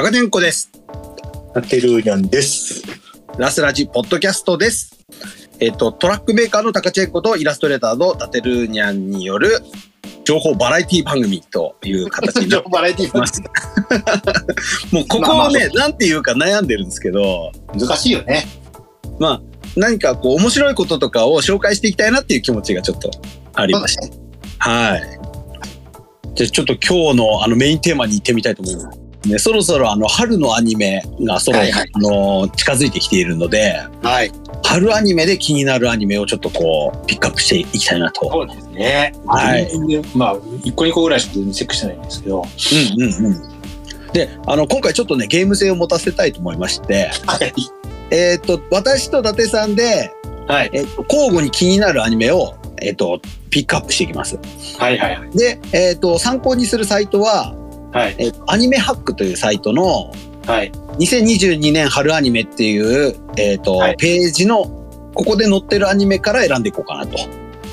タカネンコです。なってるにゃんです。ラスラジポッドキャストです。えっ、と、トラックメーカーのタカチェンコとイラストレーターのタテルーニャンによる情報バラエティ番組という形になって バラエティます。もうここをね、なんていうか悩んでるんですけど、難しいよね。まあ、何かこう面白いこととかを紹介していきたいなっていう気持ちがちょっとありまして。はい。じゃあちょっと今日のあのメインテーマに行ってみたいと思います。ね、そろそろあの春のアニメがそろ、はいはいあの近づいてきているので、はい。春アニメで気になるアニメをちょっとこうピックアップしていきたいなと。そうですね。はいまあ、一個二個ぐらいしか全然チェックしてないんですけど。うんうんうん。で、あの今回ちょっとねゲーム性を持たせたいと思いまして、はい。えっ、と私と伊達さんで、はい。えっと交互に気になるアニメをえっ、とピックアップしていきます。はいはいはい。で、えっ、と参考にするサイトは、はい。えっとアニメハックというサイトのはい。2022年春アニメっていうえっ、と、はいページのここで載ってるアニメから選んでいこうかなと。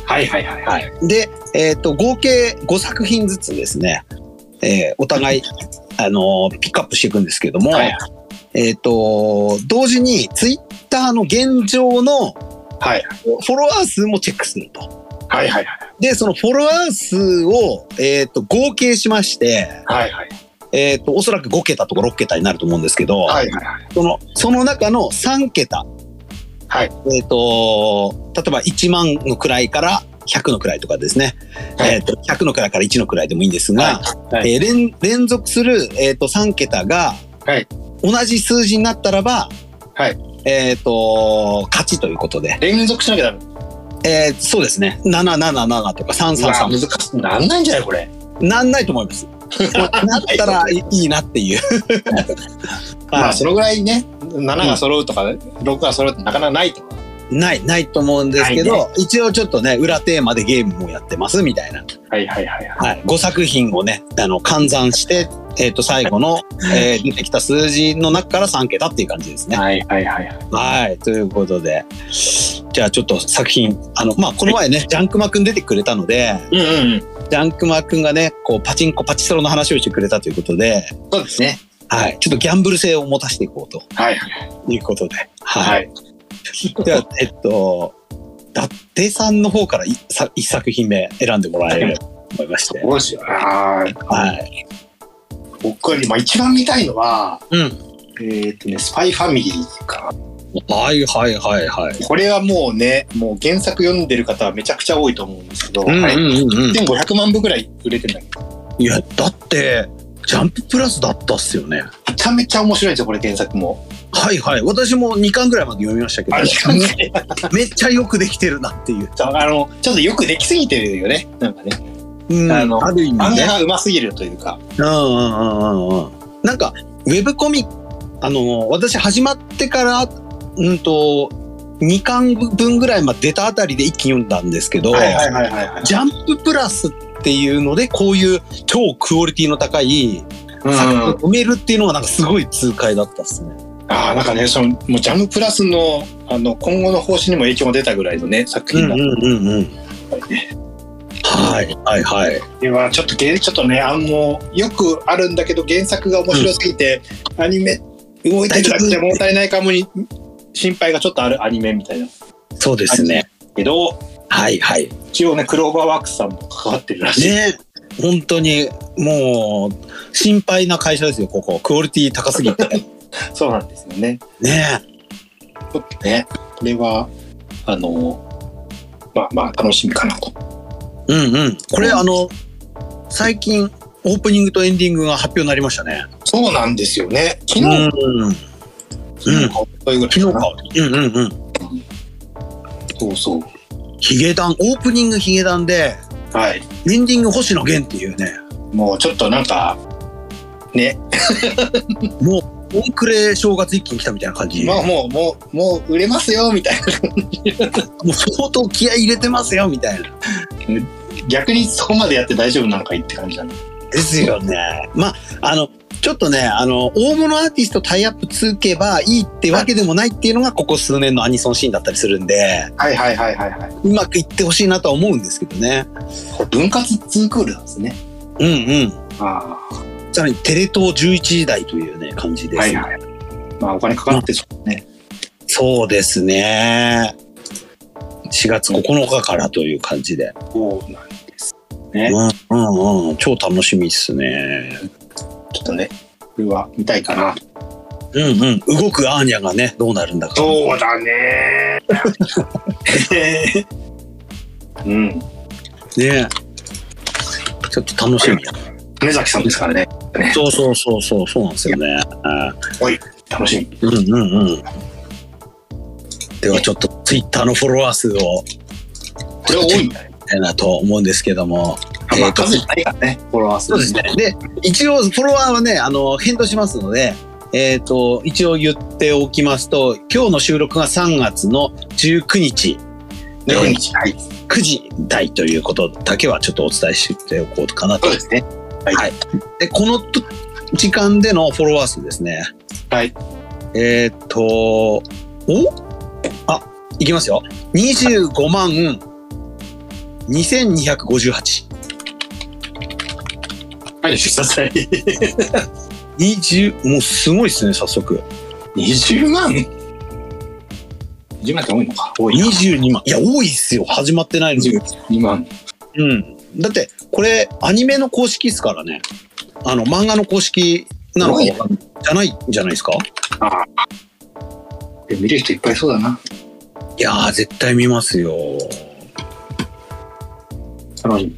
はいはいはい。はい。で、えっ、と、合計5作品ずつですね、えーお互い、あのーピックアップしていくんですけども、はいえっ、と、同時にツイッターの現状のはい。フォロワー数もチェックすると。はいはいで、そのフォロワー数を、えっ、と、合計しまして、はい。はいえっ、と、おそらく5桁とか6桁になると思うんですけど、はい。はいその、その中の3桁、はい。えっ、と、例えば1万の位から100の位とかですね、はいえっ、と、100の位から1の位でもいいんですが、はい。えー連連続する、えー、と3桁がはい同じ数字になったらば、はいえっ、と勝ちということで、連続しなきゃダメ。えーそうですね777とかうわ333難しい。なんないんじゃないこれ。なんないと思います。なったらい いいなっていう。まあ、はいそのぐらいね、7が揃うとか、6が揃うってなかなかないとか。ないないと思うんですけど、ない一応ちょっとね裏テーマでゲームもやってますみたいな、はいはいはいはい。はい、5作品をねあの換算して、えー、と最後の、えー出てきた数字の中から3桁っていう感じですね。はいはいはいはい。はい、ということで、じゃあちょっと作品、あの、まあ、この前ね、ジャンクマくん出てくれたので、うんうんうん。ジャンクマくんがね、こう、パチンコ、パチスロの話をしてくれたということで、そうですね。はい、ちょっとギャンブル性を持たせていこうとはいはい。いうことで、は。はいい。では、えっと、伊達さんの方からいさ一作品目選んでもらえればと思いまして。どうしような。はい。僕は今一番見たいのは、うん。えっ、とね、スパイファミリーか。はいはいはいはい。これはもうね、もう原作読んでる方はめちゃくちゃ多いと思うんですけど、はいうんうんうんうん。1500万部ぐらい売れてるんだけど、いや、だって、ジャンププラスだったっすよね。めちゃめちゃ面白いんですよ、これ原作も。はいはい。私も2巻ぐらいまで読みましたけど、あ めっちゃよくできてるなっていう。あの、ちょっとよくできすぎてるよね。なんかね。うん、あのある意味ね。がうますぎるというか。うんうんうんうんうん。なんか、ウェブコミあの、私始まってから、うんと、2巻分ぐらいまで出たあたりで一気に読んだんですけど、はいはいはい。ジャンププラスっていうので、こういう超クオリティの高いうん作品を読めるっていうのはなんかすごい痛快だったっすね。ああ、なんかね、その、もうジャムプラスの、あの、今後の方針にも影響が出たぐらいのね、作品だった。うんうんうん。はいはいはい。ではちょっとげちょっとねあのよくあるんだけど原作が面白すぎて、アニメ動いてるだけじゃ物足りないかもに心配がちょっとあるアニメみたいなそうですね。けどはいはい。一応ねクローバーワークスさんも関わってるらしい、ね本当にもう心配な会社ですよここクオリティ高すぎてそうなんですよねねちょっとねこれはあのまあまあ楽しみかなとうんうん。これあの最近オープニングとエンディングが発表になりましたね。そうなんですよね。昨日、うん。うん昨日かそういうぐらい昨日か。うんうんうん。そうそう。ヒゲダンオープニングヒゲダンではい。エンディング星野源っていうね。もうちょっとなんかね。もうオンクレ正月一気に来たみたいな感じ、まあもうもうもう売れますよみたいな もう相当気合い入れてますよみたいな逆にそこまでやって大丈夫なのかいって感じだね。ですよね。まあ、あの、ちょっとね、あの、大物アーティストタイアップつけばいいってわけでもないっていうのが、ここ数年のアニソンシーンだったりするんで、はいはいはいはいはうまくいってほしいなとは思うんですけどね。分割ツークールなんですね。うんうん。あさらにテレ東11時台というね、感じです。はいはい。まあ、お金かかってそうね。そうですね。4月9日からという感じで。そうなん。ね。うんうんうん。超楽しみっすね。ちょっとね、これは見たいかな。うんうん。動くアーニャがね、どうなるんだか。そうだね。うん。ねちょっと楽しみや。金崎さんですからね。ねそうそうそうそう、そうなんですよね。楽しみ。うんうんうん。ではちょっとツイッターのフォロワー数をこれ多いんだよ。たいなと思うんですけども。まあ、えーと数ないからね、フォロワー数。そうですね。で、一応フォロワーはね、あの、返答しますので、えっ、と、一応言っておきますと、今日の収録が3月の19日、19日。はい。9時台ということだけはちょっとお伝えしておこうかなとそう。ですね。はい。で、このと時間でのフォロワー数ですね。はい。えっ、と、お？あ、いきますよ。25万2258。はい、してください。20、もうすごいですね、早速。20万 ?20 万って多いのか。多いな。22万。いや、多いっすよ。始まってないのに。22万。うん。だって、これ、アニメの公式っすからね。あの、漫画の公式なのかじゃないんじゃないですか？ああ。え見る人いっぱいいそうだな。いやー、絶対見ますよ。楽しみ。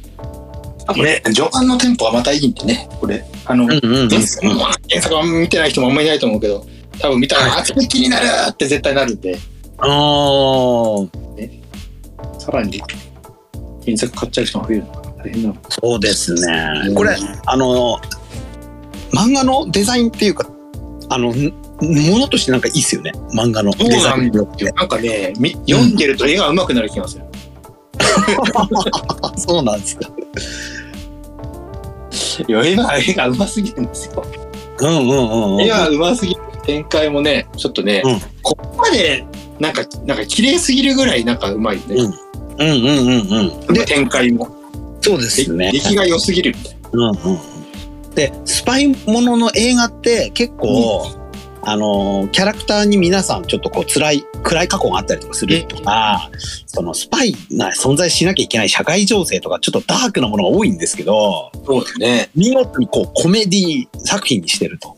あとね、序盤のテンポがまたいいんでね、これ。あの、うんうんうん。原作原作は見てない人もあんまりいないと思うけど、多分見たら、はいあ、それ気になるって絶対なるんで、あー、さらに原作買っちゃう人が増えるのかな。大変なの。そうですね。これ、あの、漫画のデザインっていうか、あの、んものとしてなんかいいっすよね。漫画のデザインって。なんかね、み読んでると絵が上手くなる気がする。あ そうなんですか。いや絵が、絵が上手すぎるんですよ。うんうんうんうん。絵が上手すぎる。展開もね、ちょっとね、うんここまで、なんか、なんか綺麗すぎるぐらいなんか上手いね。うんうんうんうん。で、で、展開も。そうですね。出来が良すぎるみたいうんうんうん。で、スパイものの映画って結構、あの、キャラクターに皆さんちょっとこう辛い、暗い過去があったりとかするとか、そのスパイが存在しなきゃいけない社会情勢とかちょっとダークなものが多いんですけど、な。そうだね。見事にこうコメディ作品にしてると。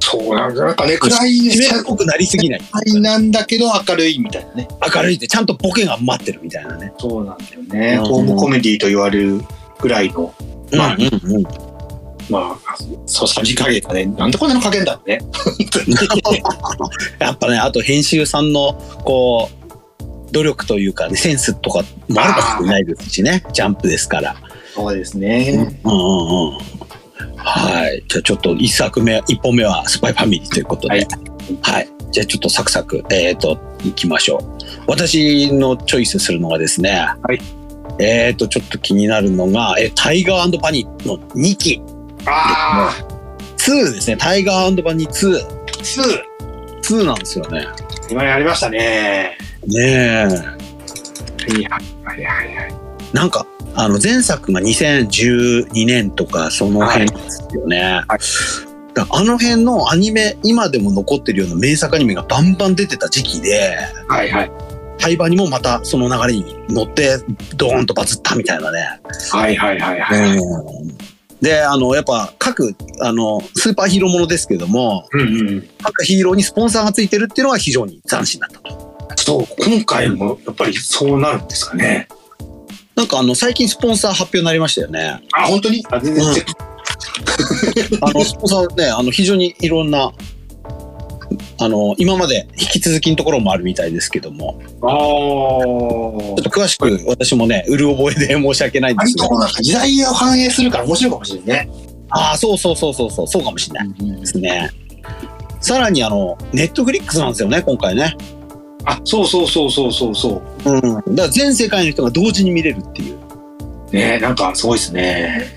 そうなんだ。なんかね、暗いっぽくなりすぎない。暗いなんだけど明るいみたいなね。明るいってちゃんとボケが待ってるみたいなね。そうなんだよね。うんホームコメディと言われるぐらいの、まあうんうんうん。まあ、そうさじ加減がね、なんでこんなの加減だろうね。やっぱね、あと編集さんの、こう、努力というかね、センスとかもあるかもしれないですしね。ジャンプですから。そうですね。うんうんうん。はい。じゃあちょっと一作目、一本目はスパイファミリーということで。ははいい。じゃあちょっとサクサク、えっ、と、いきましょう。私のチョイスするのがですね。はい。えっ、と、ちょっと気になるのが、え、タイガーパニーの2期。あ2ですね。タイガーパニー2。あ、2。2なんですよね。今やりましたね。ねえ。はいはいはいはい。なんか、あの、前作が2012年とか、その辺ですよね。だあの辺のアニメ、今でも残ってるような名作アニメがバンバン出てた時期で、はいはい。タイバにもまたその流れに乗って、ドーンとバズったみたいなね。はいはいはいはい。で、あの、やっぱ各、あの、スーパーヒーローものですけども、うんうん。各ヒーローにスポンサーがついてるっていうのが非常に斬新だったと。そう、今回もやっぱりそうなるんですかね。なんかあの、最近スポンサー発表になりましたよね。あ、本当に？あ、全然うん。あの、スポンサーね、あの、非常にいろんな、あの、今まで引き続きのところもあるみたいですけども、ああ。ちょっと詳しく私もね、うる覚えで申し訳ないんですけど時代を反映するから面白いかもしれないね。ああ、そうそうそうそうそう、そうかもしれないですね。さらにあの、ネットフリックスなんですよね、今回ね。あ、そうそうそうそうそうそうん。だから全世界の人が同時に見れるっていう。う。ねなんかすごいですね。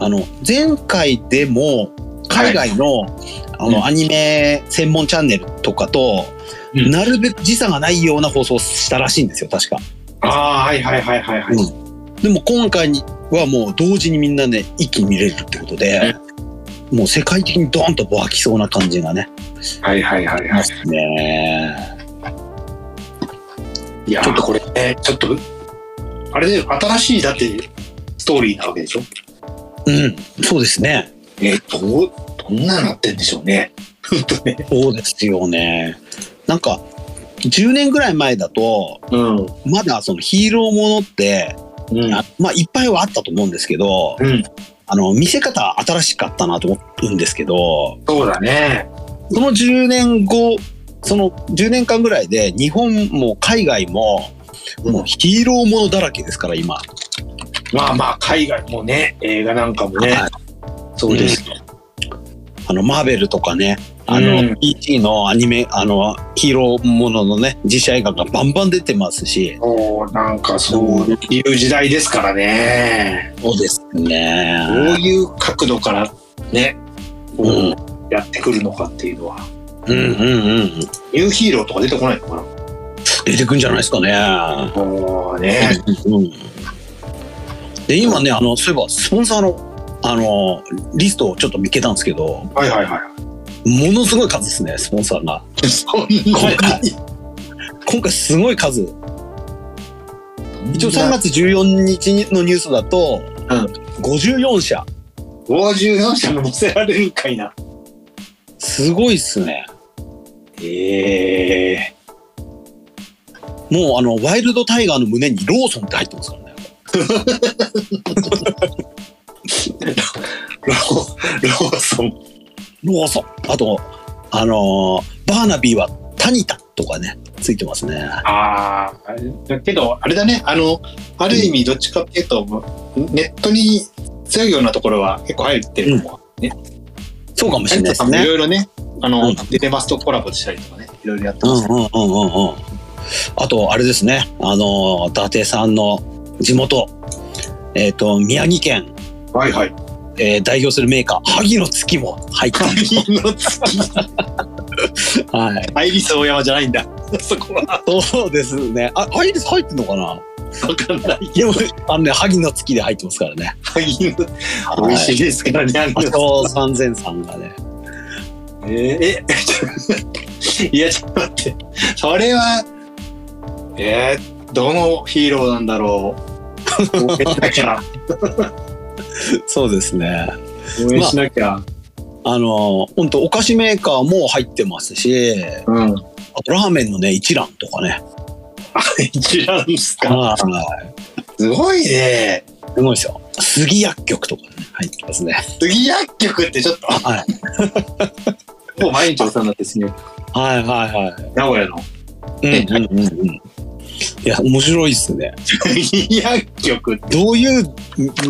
あの、前回でも、海外の、あうんの、アニメ専門チャンネルとかと、うんなるべく時差がないような放送をしたらしいんですよ、確か。ああ、はいはいはいはいはい。でも今回にはもう同時にみんなね、一気に見れるってことで、もう世界的にドーンと湧きそうな感じがね。はいはいはいはい。ねいや、ちょっとこれね、ちょっと、あれで新しいだってストーリーなわけでしょ？うん、そうですね。え、どう、どんななってんでしょうね。そうですよね。なんか、10年ぐらい前だと、うん。まだそのヒーローものって、うん。あまあいっぱいはあったと思うんですけど、うん。あの、見せ方新しかったなと思うんですけど、そうだね。その10年後、その10年間ぐらいで日本も海外も、もうヒーローものだらけですから、今。まあまあ、海外もね、映画なんかもね。はいそうです。あの、マーベルとかね、あの、うん PT のアニメ、あの、ヒーローもののね、実写映画がバンバン出てますし、そう、なんかそういう時代ですからね。そうですどうね。いう角度からね、こううんやってくるのかっていうのは。うんうんうん。ニューヒーローとか出てこないのかな？出てくんじゃないですかね。もうね。うんで、今ね、あの、そういえば、スポンサーの、あの、リストをちょっと見つけたんですけど、はいはいはい。ものすごい数ですね、スポンサーが。今回 今回すごい数。一応3月14日のニュースだと、うん54社。54社も載せられるんかいな。すごいっすね。ええもうあの、ワイルドタイガーの胸にローソンって入ってますからね。ロローソン。ローソン。あと、あのーバーナビーはタニタとかね、ついてますね。ああ、だけど、あれだね、あの、ある意味、どっちかっていうと、ネットに強いようなところは結構入ってるのも、そうかもしれないですいね。ろいろね、あの、うんデデマスとコラボしたりとかね、いろいろやってます、うんうんうんうんうん。あと、あれですね。あのー伊達さんの地元、えっ、と、宮城県、はいはい。えー代表するメーカー、萩の月も入ってます。鍵の月、はい。アイリス大山じゃないんだ。そこは、そうですね。あ、アイリス入ってんのかな？わかんない。でも、あのね、萩の月で入ってますからね。鍵の、美味しいですからね、あ萩のと、三千さんがね。えーえ、いや、ちょっと待って。それは、えー、どのヒーローなんだろう。そうですね。応援しなきゃ。あの、本当お菓子メーカーも入ってますし、うん。あとラーメンのね、一蘭とかね。あ、一覧ですか。はい。すごいね。すごいですよ。杉薬局とかね、入ってますね。杉薬局ってちょっと、はい。もう毎日お世話になってですね。はいはいはい。名古屋のうんうんうんうん。いや、面白いっすね。杉 薬局っどういう、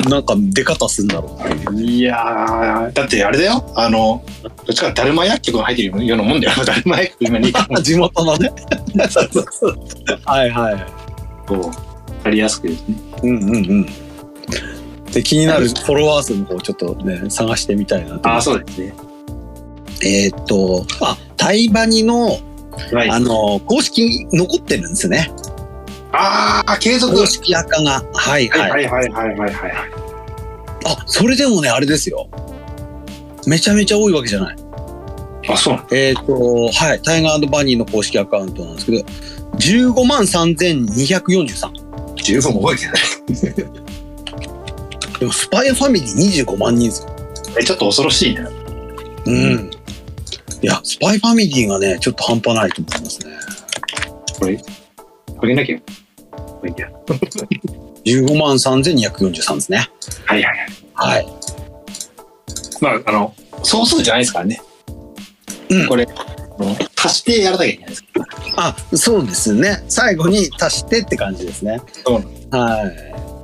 なんか出方するんだろういやー、だってあれだよ。あの、どっちかだるま薬局が入ってるようなもんだよ。だるま薬局今に。地元のね。そうそうそう。はいはい。そう。わかりやすくですね。うんうんうん。で、気になるフォロワー数の方ちょっとね、探してみたいなと。あ、そうですね。えーっと、あ、タイバニの、はい。あの、公式残ってるんですね。ああ、継続。公式赤が。はいはい。はいはいはいはいはいはい。あ、それでもね、あれですよ。めちゃめちゃ多いわけじゃない。あ、そうえーっと、はい。タイガーバニーの公式アカウントなんですけど、15万3243。十分覚えてない。でも、スパイファミリー25万人ですよ。え、ちょっと恐ろしいね。うん。いや、スパイファミリーがね、ちょっと半端ないと思いますね。これ、これなきゃ。これいいや15万3243ですね。はいはいはい。はい。まあ、あの、総数じゃないですからね。うんこれ、足してやらなきゃいけないですかあ、そうですね。最後に足してって感じですね。そうはら。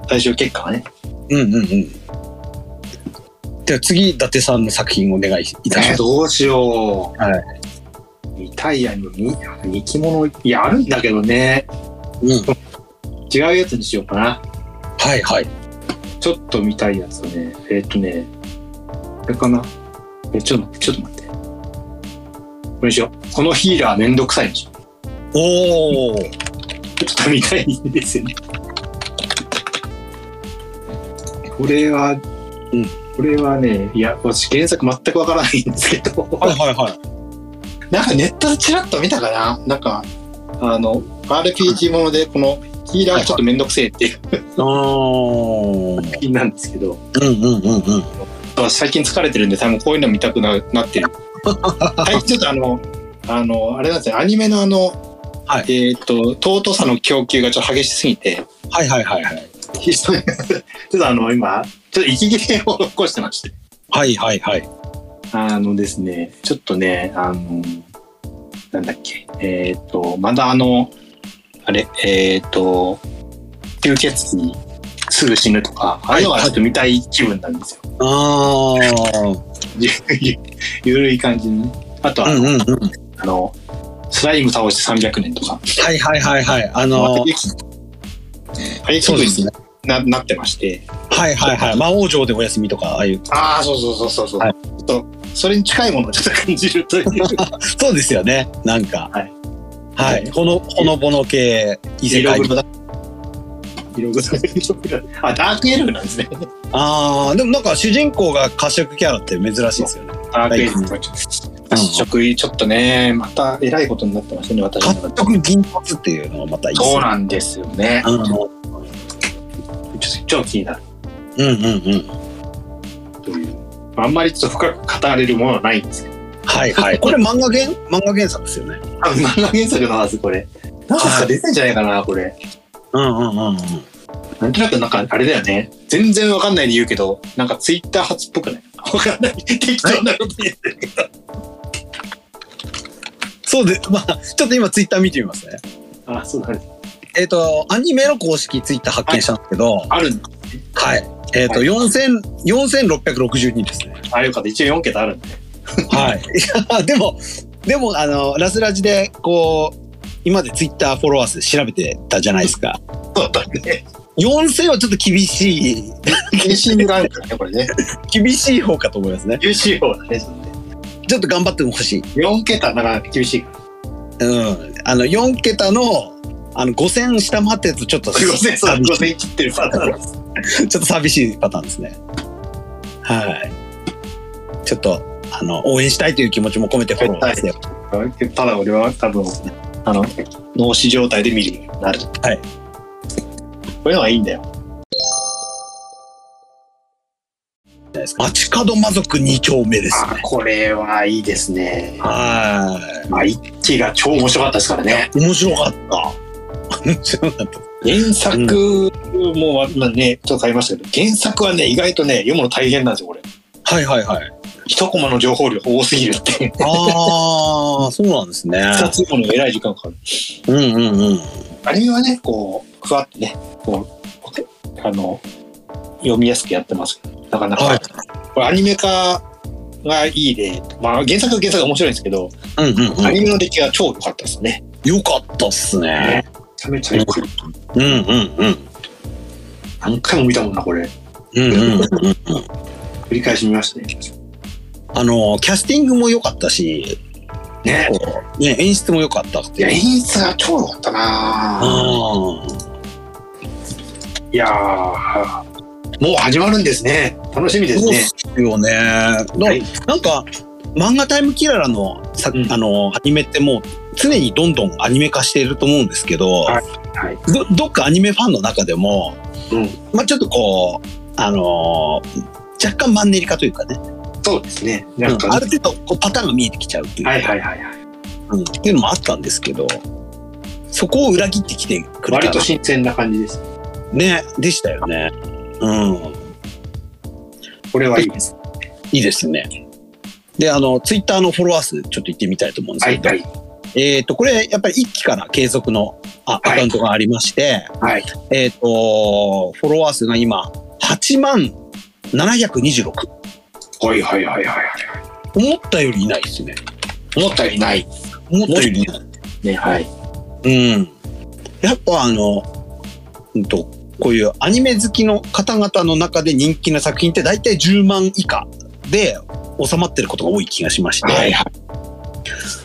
最終結果はね。い。うんうんうん。では次、伊達さんの作品お願いいたします。どうしよう。。はいリタイアにに生き物、いや、あるんだけどね。うん。違うやつにしようかな。はいはい。ちょっと見たいやつはね。えーっとね。これかな？え、ちょっと待って、ちょっと待って。これにしよう。このヒーラーめんどくさいにしよう。おお。ちょっと見たいんですよね。これは、うんこれはね、いや、私原作全くわからないんですけど、はいはいはい。なんかネットでチラッと見たかな？なんか、あの、RPG もので、このヒーラーがちょっとめんどくせえっていう作品なんですけど、うんうんうんうん。私最近疲れてるんで、多分こういうの見たくななってる。はい、ちょっとあの、あの、あれなんですよ、アニメのあの、はいえっ、と、尊さの供給がちょっと激しすぎて、はいはいはいはい。ちょっとあの、今、ちょっと息切れを起こしてまして。はいはいはい。あのですね、ちょっとね、あの、なんだっけ、えっ、と、まだあの、あれ、えっ、と、吸血鬼すぐ死ぬとか、ああいうのはちょっと見たい気分なんですよ。ああ。ゆるい感じにね。あとは、うんうんうん。あの、スライム倒して300年とか、はいはいはいはい。あのああそうですね。ななってまして。はいはいはい。魔王城でお休みとか、ああいう。ああ、そうそうそうそうそう。はいそれに近いものをちょっと感じるという。そうですよね。なんか。はい。はい。ほの、ほのぼの系、異世界色黒。あ、ダークエルフなんですね。ああ、でもなんか主人公が褐色キャラって珍しいですよね。ダークエルフがちょっと。食いちょっとね、またえらいことになってましたね、私の褐。色銀髪っていうのはまたいい。そうなんですよね。うんちょっ気になるうんうんうん。という。あんまりちょっと深く語れるものはないんですけど。はいはい。これ漫画原、漫画原作ですよね。あ、漫画原作のはず、これ。なんか出てんじゃないかな、これ。うんうんうんうん。なんとなくなんかあれだよね。全然わかんないで言うけど、なんかツイッター初っぽくない？わかんない。適当なこと言ってるけど。そうで、まあ、ちょっと今ツイッター見てみますね。あ、そうなんです。えっ、と、アニメの公式ツイッター発見したんですけど、あるんだ。はい。えっ、と、はい4000、4662ですね。あ、よかった。一応4桁あるんで。はい。いや、でも、でも、あの、ラスラジで、こう、今までツイッターフォロワー数調べてたじゃないですか。そうだね。4000はちょっと厳しい、厳しいランクだね、これね。厳しい方かと思いますね。厳しい方だね、ちょっと頑張ってほしい。4桁なかなか厳しい。うん。あの、4桁の、あの、5000下回ってるとちょっと5000、そう、寂し5000切ってるパターンです。い、ちょっと寂しいパターンですね。はい。ちょっと、あの、応援したいという気持ちも込めてフォローしてよ。ただ俺は多分、あの、脳死状態で見るようになる。はい。こういうのはいいんだよ。街角魔族2丁目ですあね。これはいいですね。はまあ、一期が超面白かったですからね。い。面白かった。面白かった。原作も、まあね、ちょっと買いましたけど、原作はね、意外とね、読むの大変なんですよ、これ。はいはいはい。一コマの情報量多すぎるって。ああ、そうなんですね。二つ読むのえらい時間かかる。うんうんうん。アニメはね、こう、ふわってね、こう、あの、読みやすくやってますけど、なかなか、はいこれアニメ化がいいで、まあ原作は原作が面白いんですけど、うんうんアニメの出来が超良かったですね。よかったっすね。めちゃめちゃ良かった。うんうんうん。何回も見たもんな、これ。うんうんうんうん。繰り返し見ましたね。あの、キャスティングも良かったし、ね。ね、演出も良かったっていや。演出が超良かったなあいやーもう始まるんですね。楽しみであ、そうっすね。すよね。なはいなんか、漫画タイムキララのさ、うんあの、アニメってもう常にどんどんアニメ化していると思うんですけど、はいはい。どどっかアニメファンの中でも、うん。まあちょっとこう、あのー若干マンネリ化というかね、そうですね。なんか、うんある程度こうパターンが見えてきちゃうっていう,、はいはいはいはい。うん、っていうのもあったんですけど、そこを裏切ってきてくれ割たと新鮮な感じです。ね、でしたよね。うん。これはいいです。いいですね。で、あの、ツイッターのフォロワー数、ちょっと言ってみたいと思うんですけど、はいはい。えっ、と、これ、やっぱり一期から継続のあはいアカウントがありまして、はい。えっ、と、フォロワー数が今、8万726。はいはいはいはいはい。思ったよりいないですね。思ったよりない。思ったよりいない。ね、はい。うん。やっぱあの、うんと、こういうアニメ好きの方々の中で人気な作品って大体10万以下で収まってることが多い気がしまして、はいはい。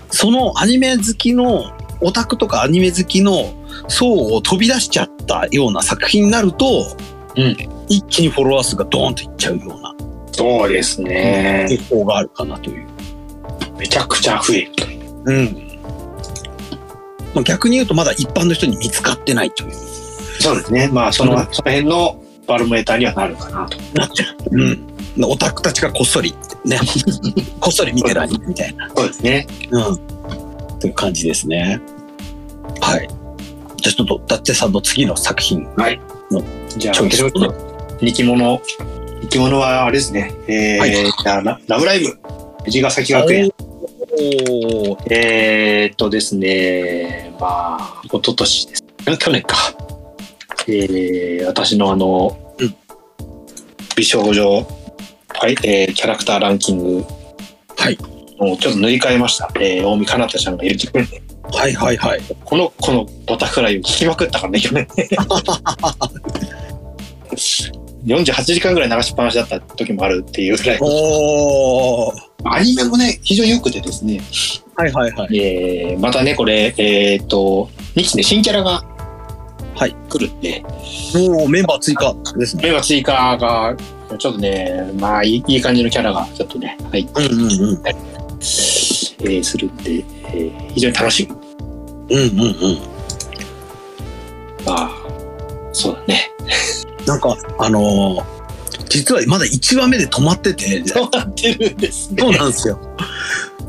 そのアニメ好きのオタクとかアニメ好きの層を飛び出しちゃったような作品になると、うん一気にフォロワー数がドーンといっちゃうようなそうですね。傾向があるかなという。めちゃくちゃ増える。うん。まあ、逆に言うとまだ一般の人に見つかってないという。そうですね。まあ、その、うんその辺のバロメーターにはなるかなと。なっちゃう。うん。オタクたちがこっそりね、こっそり見てるアニメみたいな。そうですね。うん。という感じですね。はい。じゃあちょっと、ダッチェさんの次の作品。じゃあ、チョイス私もちょっと、人気者、人気者はあれですね。えーはいララブライブ、藤ヶ崎学園。えー、っとですね、まあ、一昨年です。去年か。えー、私のあの、うん美少女、はい、えー、キャラクターランキングはい。をちょっと塗り替えました。えー、大見かなたちゃんが入れてくれて、はいはいはい。この子のバタフライを聞きまくったからね、去年。48時間ぐらい流しっぱなしだった時もあるっていうぐらい。おーアニメもね、非常に良くてですね、はいはいはい。えーまたね、これ、えーっと、2期で新キャラが、はい来るんで、おーメンバー追加ですね。メンバー追加が、ちょっとね、まあいい、いい感じのキャラがちょっとね、入って、うんうんうん。えーするんで、えー非常に楽しみ。うんうんうん。まあ、そうだね。なんか、あのー実はまだ1話目で止まってて、そうなってるんですね。そうなんですよ。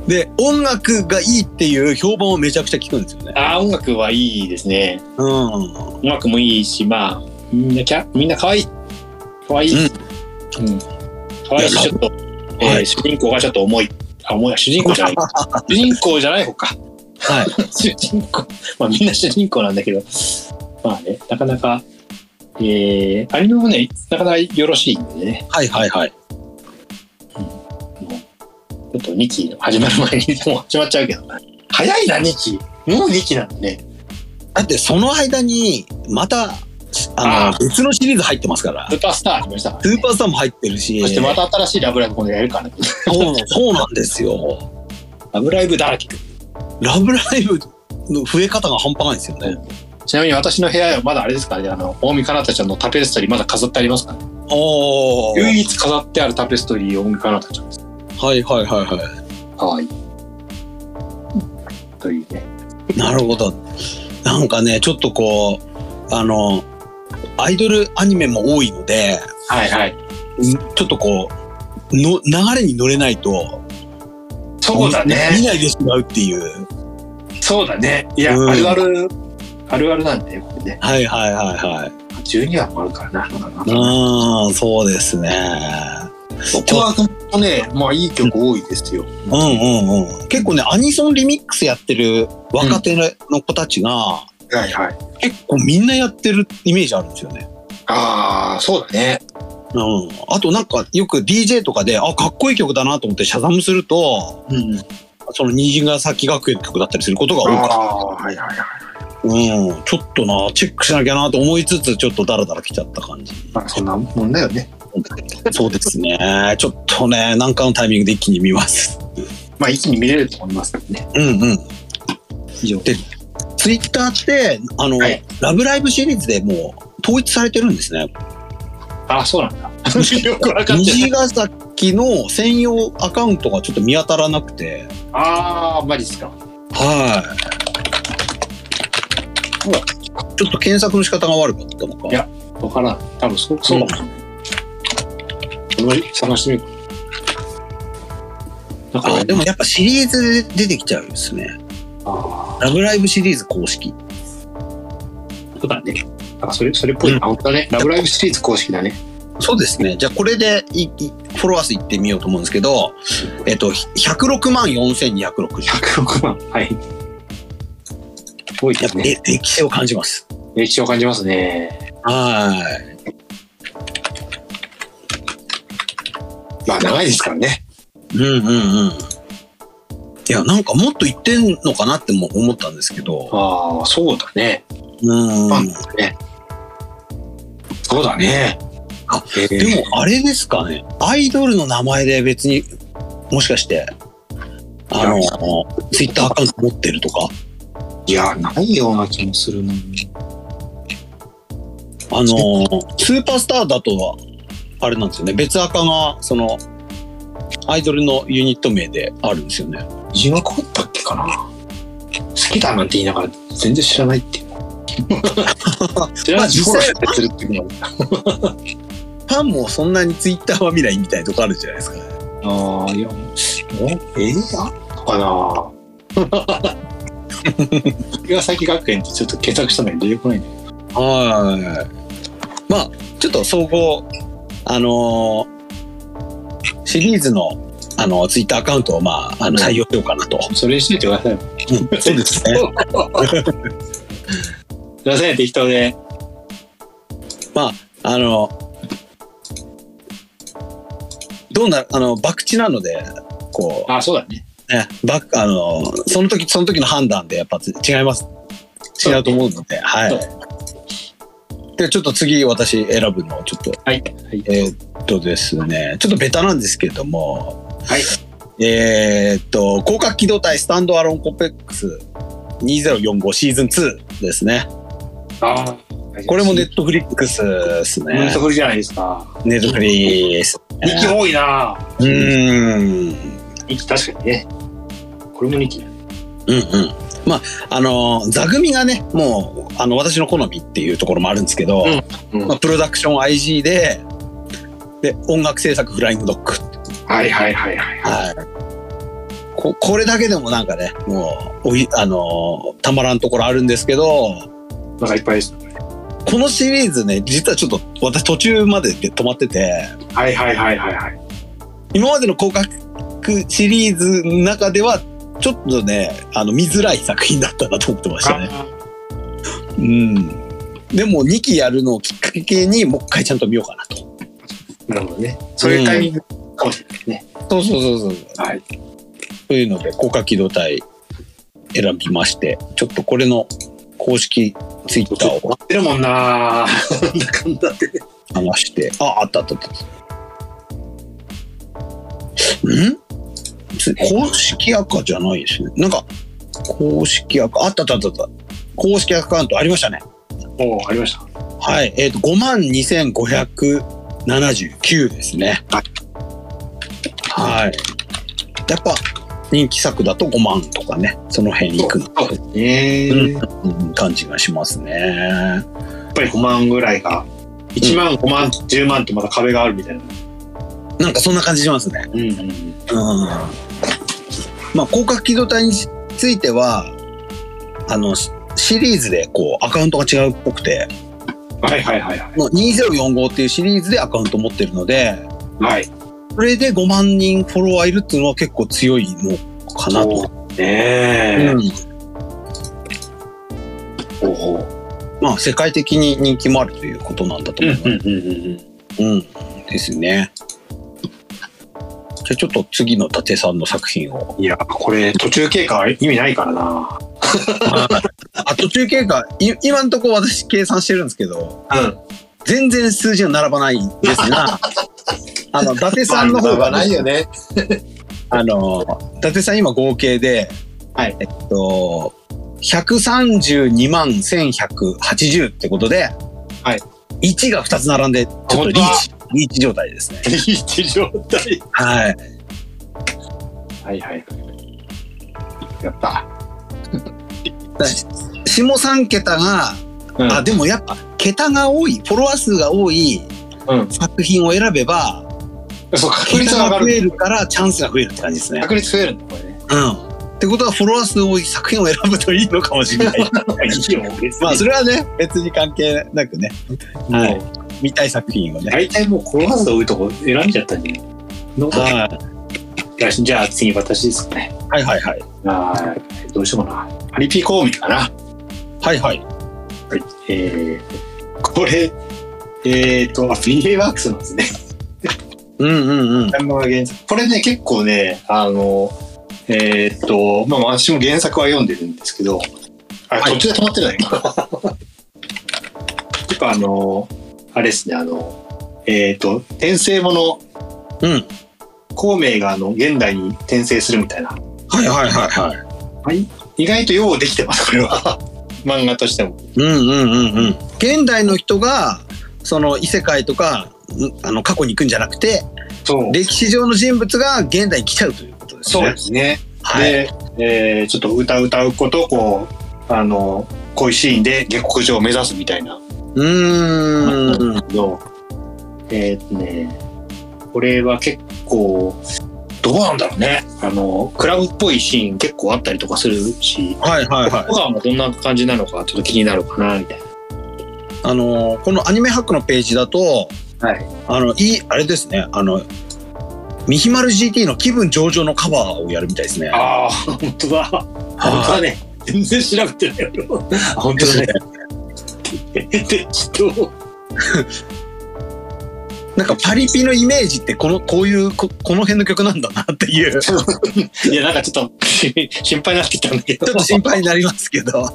で、音楽がいいっていう評判をめちゃくちゃ聞くんですよね。あー音楽はいいですね。うん。音楽もいいし、まあ、みんなキャ、みんな可愛い。可愛い。うん。可愛いし、ちょっと、えーはい主人公がちょっと重い。あ、重いわ主人公じゃない。主人公じゃない方か。はい。主人公。まあみんな主人公なんだけど、まあね、なかなか、えー、アニメもね、なかなかよろしいんでね、はいはいはい。ちょっと2期始まる前にもう始まっちゃうけど、早いな、2期。もう2期なんだね。だってその間に、また、ああの、別のシリーズ入ってますからス。ーパースターありましたね。スーパースターも入ってるし。そしてまた新しいラブライブ今度やるからね。そうそうなんですよ。ラブライブだらけ。ラブライブの増え方が半端ないですよね。ちなみに私の部屋はまだあれですからね、あの、大見かなたちゃんのタペストリーまだ飾ってありますからね。おー。唯一飾ってあるタペストリー大見かなたちゃんです。はいはいはいはかわいい。というね。い。なるほど。なんかね、ちょっとこう、あの、アイドルアニメも多いので、はいはい。ちょっとこう、の流れに乗れないと、そうだ見ね。ないでしまうっていう。そうだね。いや、うんあるある、あるあるなんで、これね。はいはいはいはい。12話もあるからな。うん、そうですね。僕はね、まあいい曲多いですよ。うんうんうん。結構ね、アニソンリミックスやってる若手の子たちが、はいはい。結構みんなやってるイメージあるんですよね。ああ、そうだね。うん。あとなんかよく DJ とかで、あ、かっこいい曲だなと思ってシャザムすると、うん。その虹ヶ崎学園の曲だったりすることが多かっああ、はいはいはい。た。うん。ちょっとな、チェックしなきゃなと思いつつ、ちょっとダラダラ来ちゃった感じ。まあそんなもんだよね。そうですね。ちょっとね、なんかのタイミングで一気に見ます。まあ一気に見れると思いますけどね。うんうん。以上。でツイッターって、あの、はいラブライブシリーズでもう統一されてるんですね。ああ、そうなんだ。よくわかってない。虹ヶ崎の専用アカウントがちょっと見当たらなくて。ああ、マジっすか。はい。ちょっと検索の仕方が悪かったのか。いやわからん。多分そう、そうかもしれない。これ探してみようか。なんかあねでもやっぱシリーズで出てきちゃうんですね。あラブライブシリーズ公式。ーそうだね。あ、それ、それっぽい。うんあ、本当だね。ラブライブシリーズ公式だね。そうですね。じゃあこれでいいフォロワー数いってみようと思うんですけど、えっと、106万4260。106万。はい。多いですね。え歴史を感じます。歴史を感じますね。はい。まあ、長いですからね。うんうんうん。いや、なんかもっと言ってんのかなっても思ったんですけど。ああ、そうだね。うん。まあね。そうだね。あえーでも、あれですかね。アイドルの名前で別に、もしかして、あの、ツイッターアカウント持ってるとか、いや、ないような気もするな。あの、スーパースターだと、あれなんですよね。別赤が、その、アイドルのユニット名であるんですよね。字が変わったっけかな好きだなんて言いながら全然知らないっていう。知らないし、フォローしたりするっていうのもファンもそんなにツイッターは見ないみたいなとこあるじゃないですか。ああ、いや、おえー、あかな岩崎学園ってちょっと検索したのに出てこないんだけど。はい。まあ、ちょっと総合、あのーシリーズの、あの、ツイッターアカウントを、まあ、あの、採用しようかなと。それにしといてください。うんそうですね。すいません、適当で。まあ、あの、どうなる、あの、博打なので、こあ、そうだね。う、ね、バッあの、その時、その時の判断でやっぱ違います。違うと思うので、はい。で、ちょっと次私選ぶのをちょっと、はい。はい。えーっとですね、ちょっとベタなんですけれども、はい。えーっと、広角機動隊スタンドアロンコンペックス2045シーズン2ですね。ああ。これもネットフリックスですネッねト。フリじゃないですか。ネットフリです。人気多いなうーん。人気確かにね。これも人気だ。うんうん。まあ、あのー座組がね、もう、あの、私の好みっていうところもあるんですけど、うんまあ、プロダクション IG で、で、音楽制作フライングドッグ。はいはいはいはい。はい。ここれだけでもなんかね、もう、おい、あのーたまらんところあるんですけど、なんかいっぱいです。このシリーズね、実はちょっと私途中までで止まってて、はいはいはいはいはい。今までの広角シリーズの中では、ちょっとね、あの、見づらい作品だったなと思ってましたね。うん。でも2期やるのをきっかけにもう一回ちゃんと見ようかなと。なるほどね。そういうタイミングかもしれないね。そうそうそうそう。はい。というので、高架機動隊選びまして、ちょっとこれの公式ツイッターを待ってるもんな なんだかんだって。話して、あ、あったあったあった。ん？つ公式赤じゃないですね。なんか、公式赤、あったあったあったあった。公式アカウントありましたね。おお、ありました。はい。えっ、と、52,579ですね。はい。やっぱ、人気作だと5万とかね、その辺に行くのそうですね。やうん感じがしますね。っぱり5万ぐらいが、1万、5万、10万ってまた壁があるみたいな。なんかそんな感じしますね。うんうん。うん。まあ、広角機動隊については、あの、シシリーズでこう、アカウントが違うっぽくて、はいはいはいはい。もう2045っていうシリーズでアカウント持ってるので、はい。それで5万人フォロワーいるっていうのは結構強いのかなと。ねえ。うんほうほまあ、世界的に人気もあるということなんだとう。思います。うんうんうん。うん。ですね。じゃあちょっと次の伊達さんの作品を。いや、これ途中経過意味ないからな。あ、途中経過、い今のところ私計算してるんですけど、うん。全然数字が並ばないですが、あの、伊達さんの方が、ないよね。あの、伊達さん今合計で、はい。えっと、132万1180ってことで、はい。1が2つ並んで、ちょっとリーチ、リーチ状態ですね。リーチ状態。はい。はいはい。やった。下3桁が、うんあ、でもやっぱ、桁が多い、フォロワー数が多いうん。作品を選べば、そう、確率。が増えるからチャンスが増えるって感じですね。確率増えるんだ、これね。うん。ってことは、フォロワー数多い作品を選ぶといいのかもしれない。いいよ、別に。まあ、それはね、別に関係なくね、はい見たい作品をね。大体もうこの数が多いとこ選んじゃったんじゃない？じゃあ次私ですかね。はいはいはい。あーどうしようかな。ハリピコーミかな。はいはい。はい。えー、これ、えっ、と、あ、BA ワークスなんですね。うんうんうん。これね、結構ね、あの、えっ、と、まあ私も原作は読んでるんですけど、あ、はい途中で止まってないか。結構あの、あれですね、あの、えっ、と、転生もの、うん。孔明があの、現代に転生するみたいな。はいはいはいはい。はい。意外とようできてます、これは。漫画としても。うんうんうんうん。現代の人が、その異世界とかあの過去に行くんじゃなくてそう。歴史上の人物が現代に来ちゃうというですね。そうですね。はい。で、えーちょっと歌歌うことをこう、あの、こういうシーンで下克上を目指すみたいな。うーん。えーっとね、これは結構、どうなんだろうね。あの、クラブっぽいシーン結構あったりとかするし、はいはいはい小。川もどんな感じなのかちょっと気になるかな、みたいあのーこのアニメハックのページだと、な。はい。あの、いい、あれですね、あの、ミヒマル GT の気分上々のカバーをやるみたいですね。ああ、本当だ。本当だはね。全然調べてないよ。あ本い。当だねね。で、ちょっと、なんかパリピのイメージってこの、こういうこ、この辺の曲なんだなっていう、ちょいや、なんかちょっと心配になってきたんだけど。っと心配になりますけど。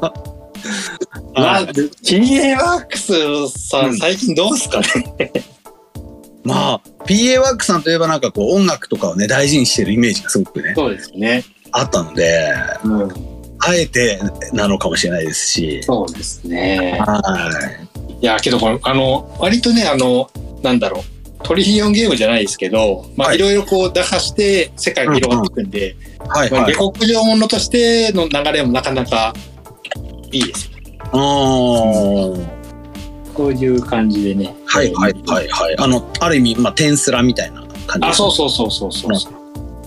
まあ、はい PA ワークスさうんん、最近どうですかね。まあ、PA ワークさんといえばなんかこう音楽とかをね、大事にしてるイメージがすごくね、そうですね。あったので、うん。あえてなのかもしれないですし。そうですね。はいや、けどこれ、あの、割とね、あの、なんだろう。トリリオンゲームじゃないですけど、まあ、はいいろいろこう打破して世界が広がっていくんで、い。はいはい。まあ下克上ものとしての流れもなかなかいいですよ。うーん。こういう感じでね。はいはいはいはい。あの、ある意味、まあ、テンスラみたいな感じあ、そうそうそうそうそうそう。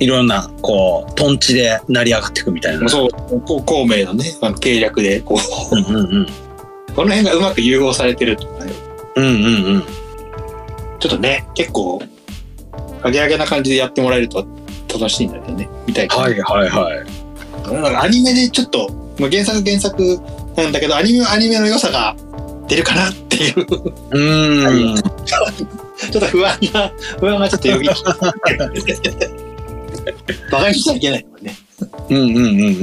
いろんな、こう、トンチで成り上がっていくみたいな。そう、こう孔明のね、あの計略で、こう、うんうんうん。この辺がうまく融合されてるとかね。うんうんうん。ちょっとね、結構、アゲアゲな感じでやってもらえると楽しいんだけどね、みたいな。はいはいはい。なんかアニメでちょっと、まあ、原作原作なんだけど、アニメはアニメの良さが出るかなっていう、ちょうーん。っと不安が、不安がちょっとよぎ。バカにしちゃいけないからね。うんうんうんう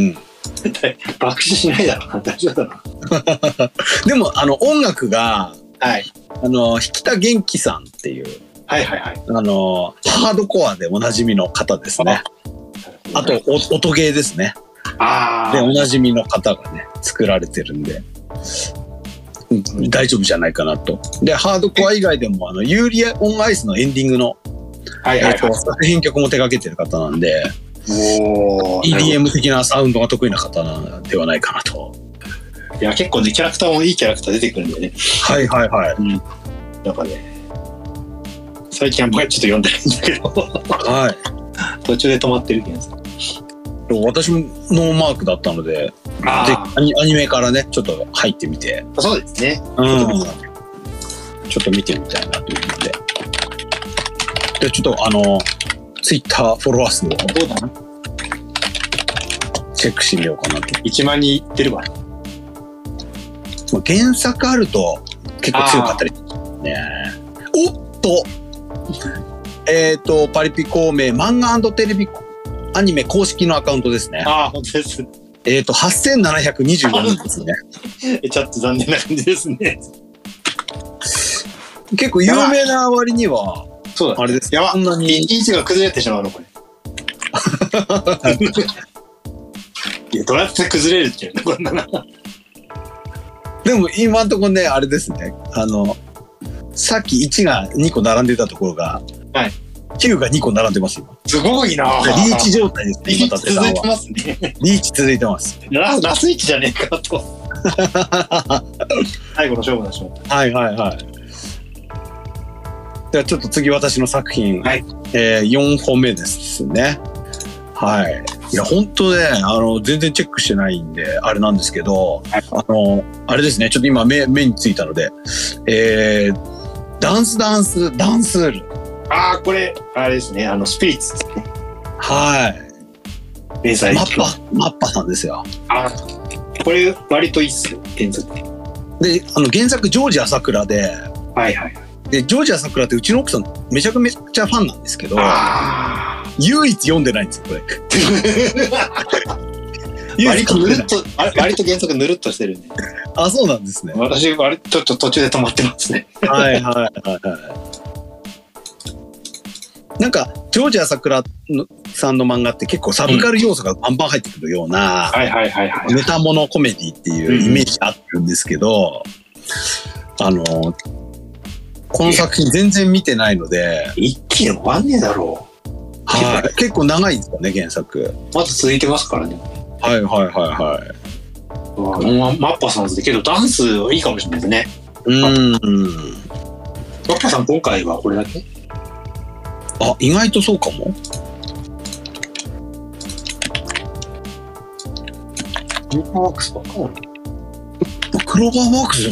ん。爆死しないだろうな、大丈夫だな。でも、あの、音楽が、はい。あの、引田元気さんっていう、はいはいはい。あの、ハードコアでおなじみの方ですね。あと、お音ゲーですね。で、ああおなじみの方がね、作られてるんで、うん大丈夫じゃないかなと。で、ハードコア以外でも、あの、ユーリア・オン・アイスのエンディングの、はいはいはいえっと、。作品曲も手掛けてる方なんで、EDM 的なサウンドが得意な方なんではないかなと。いや、結構ね、キャラクターもいいキャラクター出てくるんでね。はいはいはい。なんかね、最近あんまりちょっと読んでないんだけど、はい。途中で止まってるけどさ。私もノーマークだったので、ぜあアニアニメからね、ちょっと入ってみて、あ、そうですね。うん、ちょっと見てみたいなというので。で、ちょっとあの、ツイッターフォロワー数をチェックしてみようかなと。?1 万人いってるわ。まあ、原作あると結構強かったりね。おっとえっ、と、パリピ孔明漫画テレビアニメ公式のアカウントですね。ああ、本当です。えっ、と、8725人ですね。えちょっと残念な感じですね。結構有名な割には、そうだ。あれですやばそんなに位置が崩れてしまうの、これ。いや、どうやって崩れるっていうの？こんなの。でも今んとこね、あれですね。あの、さっき1が2個並んでたところが、はい9が2個並んでます、今。すごいなリーチ状態ですね、今、リーチ伊達さんは。続いてますね。リーチ続いてます。ララスイッチじゃねえかと。最後の勝負だしまった。はいはいはい。ではちょっと次私の作品、はいえー、4本目ですね。はい。いや、本当ね、あの、全然チェックしてないんで、あれなんですけど、はいあの、あれですね、ちょっと今目、目についたので、えー、ダンスダンス、ダンスール。ああ、これ、あれですね、あの、スピリッツですね。はい。連載マッパ、マッパさんですよ。あーこれ、割といいっすよ、原作。で、あの、原作、ジョージ・朝倉で、はいはい。で、ジョージ・朝倉ってうちの奥さん、めちゃくちゃファンなんですけど、あ唯一読んでないんですよ、これ。あ。唯割と一読んでない。ぬるっと、あれ割と原作ぬるっとしてるんで。あ、そうなんですね。私、割とちょっと途中で止まってますね。はいはいはいはい。なんか、ジョージ・朝倉のさんの漫画って結構サブカル要素がバンバン入ってくるような、はいはいはいはい。メタモノコメディっていうイメージあるんですけど、あの、この作品全然見てないので、一気でも終わんねえだろはい、結構長いんですよね、原作。う。まだ続いてますからね。はいはいはいはい。ママッパさんでけどダンスいいかもしれないですね。うーん。マッパさん今回はこれだけ？あ、意外とそうかも。ユーワークスかクローバーワークス、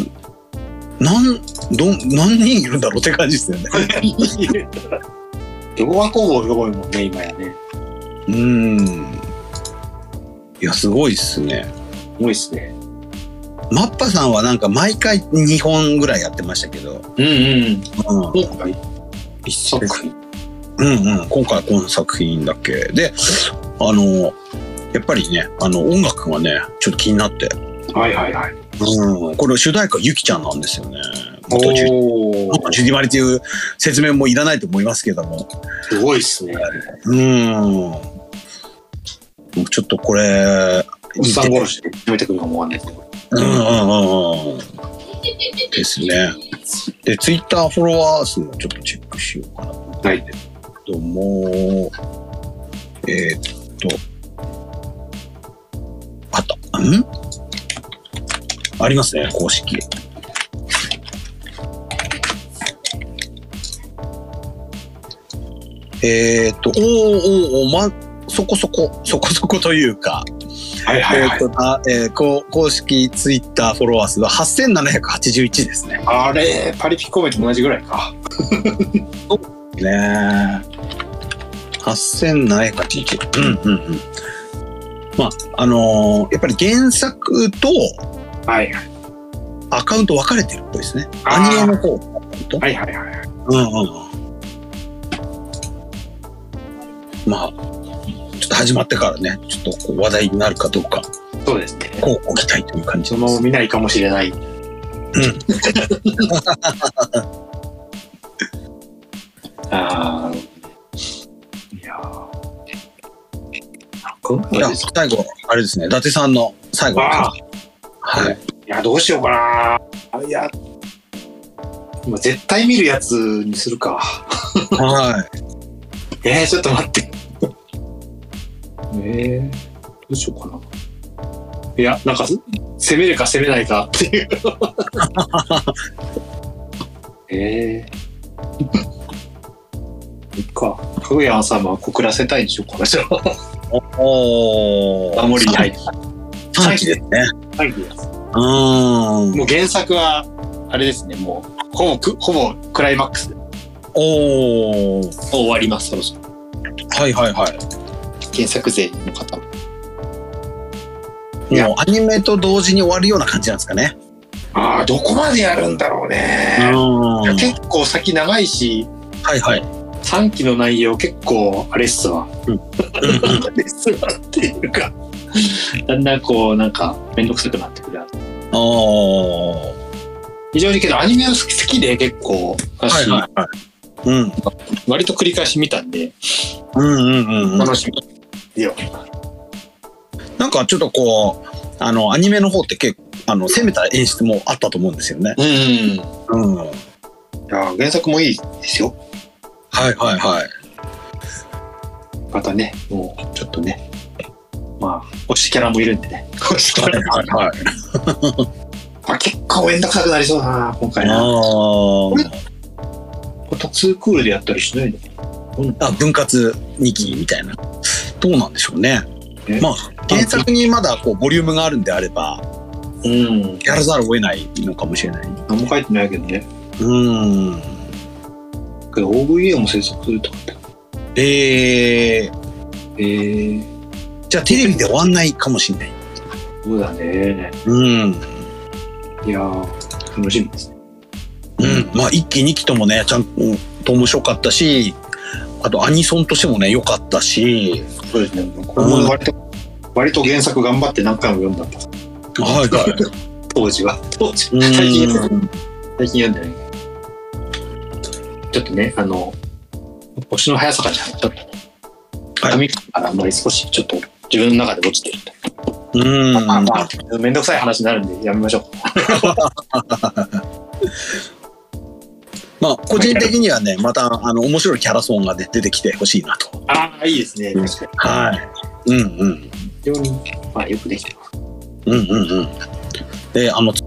なん、どん、何人いるんだろうって感じですよね。工房すごいもんね、今やね。うーん。いや、すごいっすね。すごいっすね。マッパさんはなんか毎回2本ぐらいやってましたけど、うんうん。うん、一作品。うんうん、今回この作品だけで、あの、やっぱりね、あの、音楽がね、ちょっと気になって、はいはいはい。うん、これ主題歌ゆきちゃんなんですよね。元ジュお元ジュディマリという説明もいらないと思いますけども、すごいっすね。うん。僕ちょっとこれ、おっさん殺しで決めてくるかもわかんないですけど。うんうんうんうん。ですね。で、ツイッターフォロワー数もちょっとチェックしようかなとはい。とも、えーっと、あった。ん？ありますね、公式。えーっと、おーおーおーま、そこそこ、そこそこというか、はいはいはい。えーっとあえー公式ツイッターフォロワー数は8781ですね。あれ、パリピコメと同じぐらいか。ね8781。うんうんうん。まあ、あのーやっぱり原作とはいはい。アカウント分かれてるっぽいですね。あーアニメの方のアカウント。はいはいはい。うんうんうん。まあ、ちょっと始まってからね、ちょっとこう話題になるかどうか、そうですね。こうご期待という感じそ。のまま見ないかもしれない。ああ。いやいや、最後、あれですね、伊達さんの最後のあはい。いや、どうしようかな。あいや、今絶対見るやつにするか。はい。えー、ちょっと待って。えー、どうしようかな。いや、なんか、攻めるか攻めないかっていう。えー。いっか。かぐやん様は告らせたいんでしょうかじゃおあ、守りに入って。3期ですね。はい、です。うーん。もう原作は、あれですね、もう、ほぼく、ほぼクライマックスでおー。終わります、そろそろ。はいはいはい。原作勢の方も。もうアニメと同時に終わるような感じなんですかね。ああ、どこまでやるんだろううね。結構先長いし、はい。3期の内容結構あれっすわ。うん。あれっすわっていうか、だん。だん。こう、なん。か、めん。どくさくなってくる。おー。非常にけど、アニメは好き好きで結構、はい私、はいはい。うん。割と繰り返し見たん。で、うん。うん。うん。うん。楽しみ。いや、なん。かちょっとこう、あの、アニメの方って結構、あの、攻めた演出もあったと思うん。ですよね。うん。いうん。はいや、原作もいいですよ。はいはい。またね、もう、ちょっとね、まあ、推しキャラもいるんでね。推しキャラはいはい。あ結構めんどくさくなりそうだな、今回な。あこれーこれツークールでやったりしないの？あ。分割2期みたいな。どうなんでしょうね。ねまあ、原作にまだこう、ボリュームがあるんであれば、うん。やらざるを得ないのかもしれない。何も書いてないけどね。うん。けど OVA も制作するとかって。えー、えー、じゃあテレビで終わんないかもしれない。そうだね。うん。いやー、楽しみですね。うん。まあ、1期2期ともね、ちゃんと面白かったし、あとアニソンとしてもね、良かったし、そうですね。これも割と、割と原作頑張って何回も読んだんだ。はいはい。当時は。当時。うん最近、最近読んでない。ちょっとね、あの、星の速さかじゃん。ちょっと、はい紙からあんまり少しちょっと自分の中で落ちてると。うん。まあまあ、めんどくさい話になるんでやめましょう。まあ、個人的にはね、また、あの、面白いキャラソンが、ね、出てきてほしいなと。ああ、いいですね。確かに。はい。うんうん。非常に、まあ、よくできてます。うんうんうん。で、あの、ツ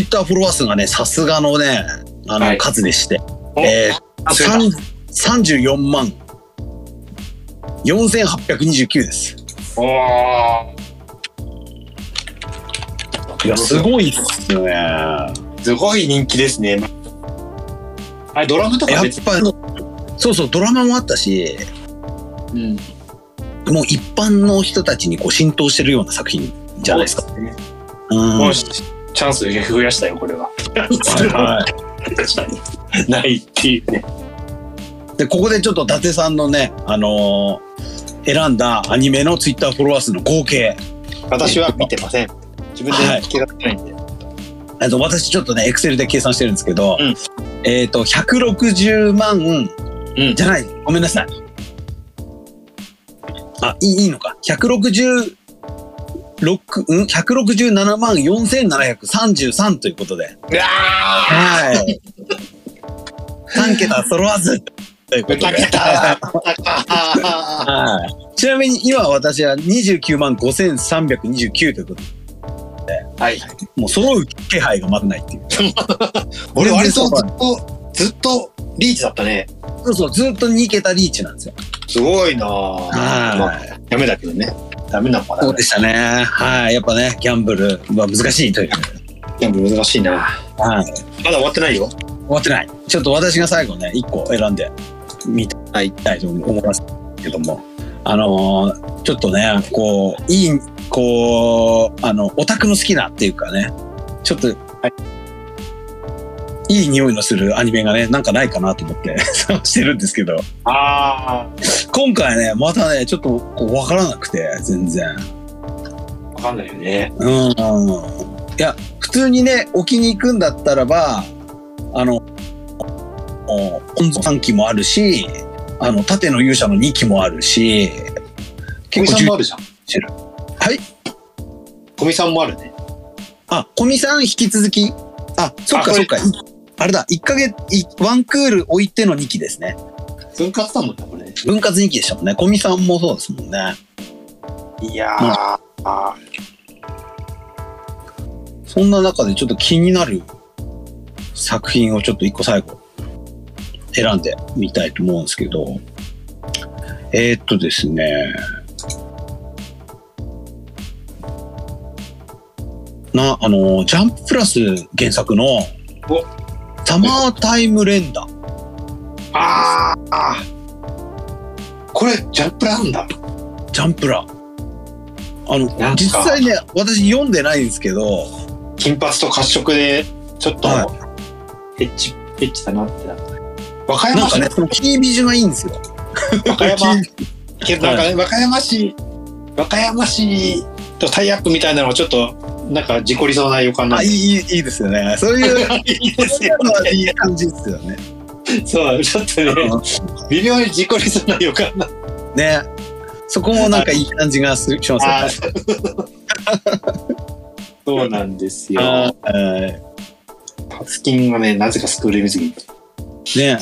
イッターフォロワー数がね、さすがのね、あの、はい数でして、おえー、あそれだ三34万4829です。いや、すごいっすよね。すごい人気ですね。あれ、ドラムとかやっ。ぱ、そうそう、ドラマもあったし、うん。もう一般の人たちにこう浸透してるような作品じゃないですか。そうね。うん。もうチャンス増やしたよ、これは。はいないっていうね。で、ここでちょっと伊達さんのね、あのー選んだアニメのツイッターフォロワー数の合計。私は見てません。自分で気がつかないんで。あと私ちょっとね、エクセルで計算してるんですけど、うんえっ、と、160万、うんじゃない、ごめんなさい。あ、いいいいのか。166、うん ?167 万4733ということで。はい。3桁揃わずということで。はい。ちなみに今私は29万5329ということで、はい。もう揃う気配がまずないっていう。俺割とずっと、ずっとリーチだったね。そうそう、ずっと2桁リーチなんですよ。すごいなぁ。まあはい。ダメだけどね。ダメなのかなそうでしたね。はい。やっぱね、ギャンブルは難しいという。全部難しいな。はい。まだ終わってないよ。終わってない。ちょっと私が最後ね、1個選んでみたいと思いますけども、あのーちょっとね、こう、いい、こう、あの、オタクの好きなっていうかね、ちょっと、いい匂いのするアニメがね、なんかないかなと思って探 してるんですけど、あ今回ね、またね、ちょっとこうわからなくて、全然。あ。わかんないよね。うん。いや、普通にね、置きに行くんだったらば、あの、お本尊3期もあるし、あの、縦の勇者の2期もあるし、小見さんもあるじゃん。はい？小見さんもあるね。あ、小見さん引き続き？あ、そっかそっか。いあれだ、1ヶ月、いワンクール置いての2期ですね。分割だもんな、これ。分割2期でしたもんね。小見さんもそうですもんね。いやー。あそんな中でちょっと気になる作品をちょっと一個最後選んでみたいと思うんですけど、えー、っとですね、な、あの、ジャンププラス原作のサマータイム連打。あーあー。これ、ジャンプなんだ。ジャンプラ。あの実際ね、私読んでないんですけど、金髪と褐色で、ちょっと、はエッチ、エッチだなってなった。和歌山市、なんかね、そのキービジュがいいんですよ。和歌山、け どなんかね、和歌山市、和歌山市とタイアップみたいなのはちょっと、なんか事故りそうな予感なんでい、いいいいですよね。そういう、いいですよね。いい感じですよね。そう、ちょっとね、微妙に事故りそうな予感なんね。そこもなんかいい感じがすしますよ そうなんですよ。パツキンはね、なぜかスクール水着。ね。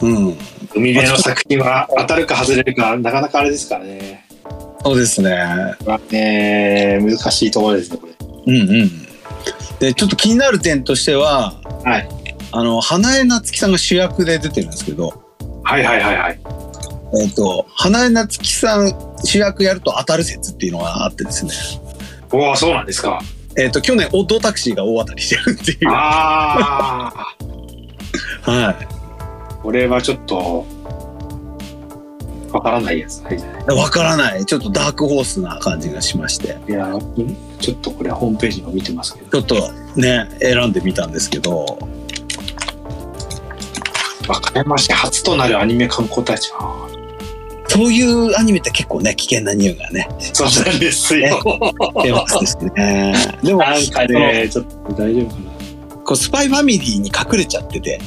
うん。海辺の作品は当たるか外れるか、なかなかあれですからね。そうですね。まあね、難しいところですね、これ。うんうん。で、ちょっと気になる点としては、はい。あの、花江夏樹さんが主役で出てるんですけど、はいはいはいはい。えっ、と、花江夏樹さん主役やると当たる説っていうのがあってですね。おお、そうなんですか。えっ、と、去年、オッドタクシーが大当たりしてるっていう。ああ、はい。これはちょっと、わからないやつないじゃない。わからない。ちょっとダークホースな感じがしまして。いや、ちょっとこれホームページも見てますけど、ちょっとね、選んでみたんですけど、和歌山市初となるアニメ観光大使か。そういうアニメって結構ね、危険な匂いがね、そうなんですよ。出ますしね。でも、なんかね、ちょっと大丈夫かこうスパイファミリーに隠れちゃってて、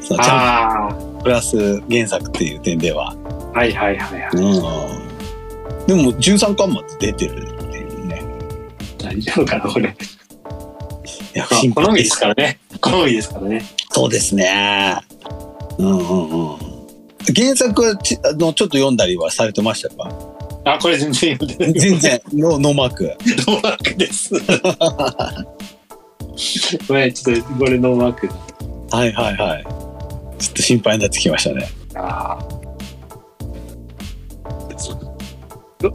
そのな。ちゃああんとプラス原作っていう点では。ー、はいはいはいはい。うん。でも13巻まで出てるっていうね。大丈夫かな、これ。いや、好みですからね。好みですからね。そうですね。うんうんうん。原作はちあのちょっと読んだりはされてましたか？あ、これ全然読んでない。全然ノノーマーク。ノーマークです。ごめん、ちょっとこれノーマーク。はいはいはい。ちょっと心配になってきましたね。ああ。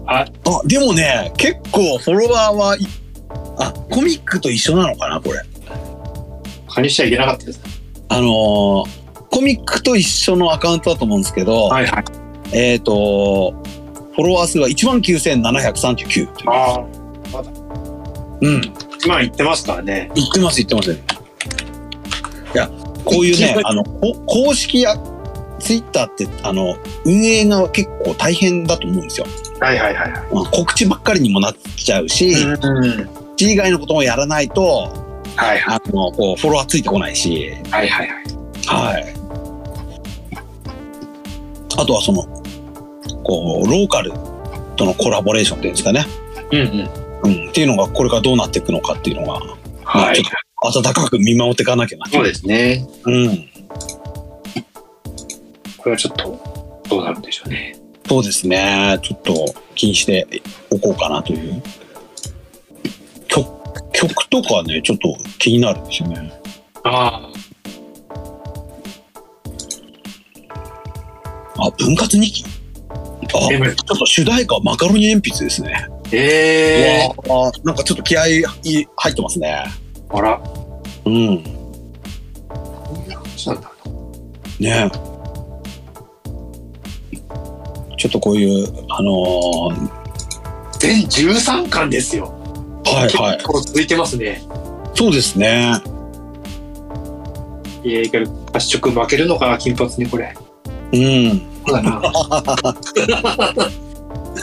あ、あ、でもね、結構フォロワーはい、あ、コミックと一緒なのかな、これ。加入しちゃいけなかったです。あのーコミックと一緒のアカウントだと思うんですけど、はいはい。えっ、と、フォロワー数は19,739という。ああ。うん。今言ってますからね。言ってます、言ってます。いや、こういうね、あの、こ公式や、ツイッターって、あの、運営が結構大変だと思うんですよ。はいはいはいはい。まあ告知ばっかりにもなっちゃうし、うん。以外のこともやらないと、はいはいあの、こう、フォロワーついてこないし、はいはい。はい。あとはその、こう、ローカルとのコラボレーションっていうんですかね。うんうん。うん。っていうのが、これからどうなっていくのかっていうのが、まあちょっと温かく見守っていかなきゃな。そうですね。うん。これはちょっと、どうなるんでしょうね。そうですね。ちょっと気にしておこうかなという。曲、曲とかね、ちょっと気になるんですよね。ああ、分割2期あ、えちょっと主題歌はマカロニ鉛筆ですね。ええうわあなんかちょっと気合い入ってますね。ー。あら。うん。そうなんだ。ねちょっとこういう、あのー全13巻ですよ。はいはい結。構続いてますね。そうですね。いや、けど、発色負けるのかな、金髪にこれ。うん。だな。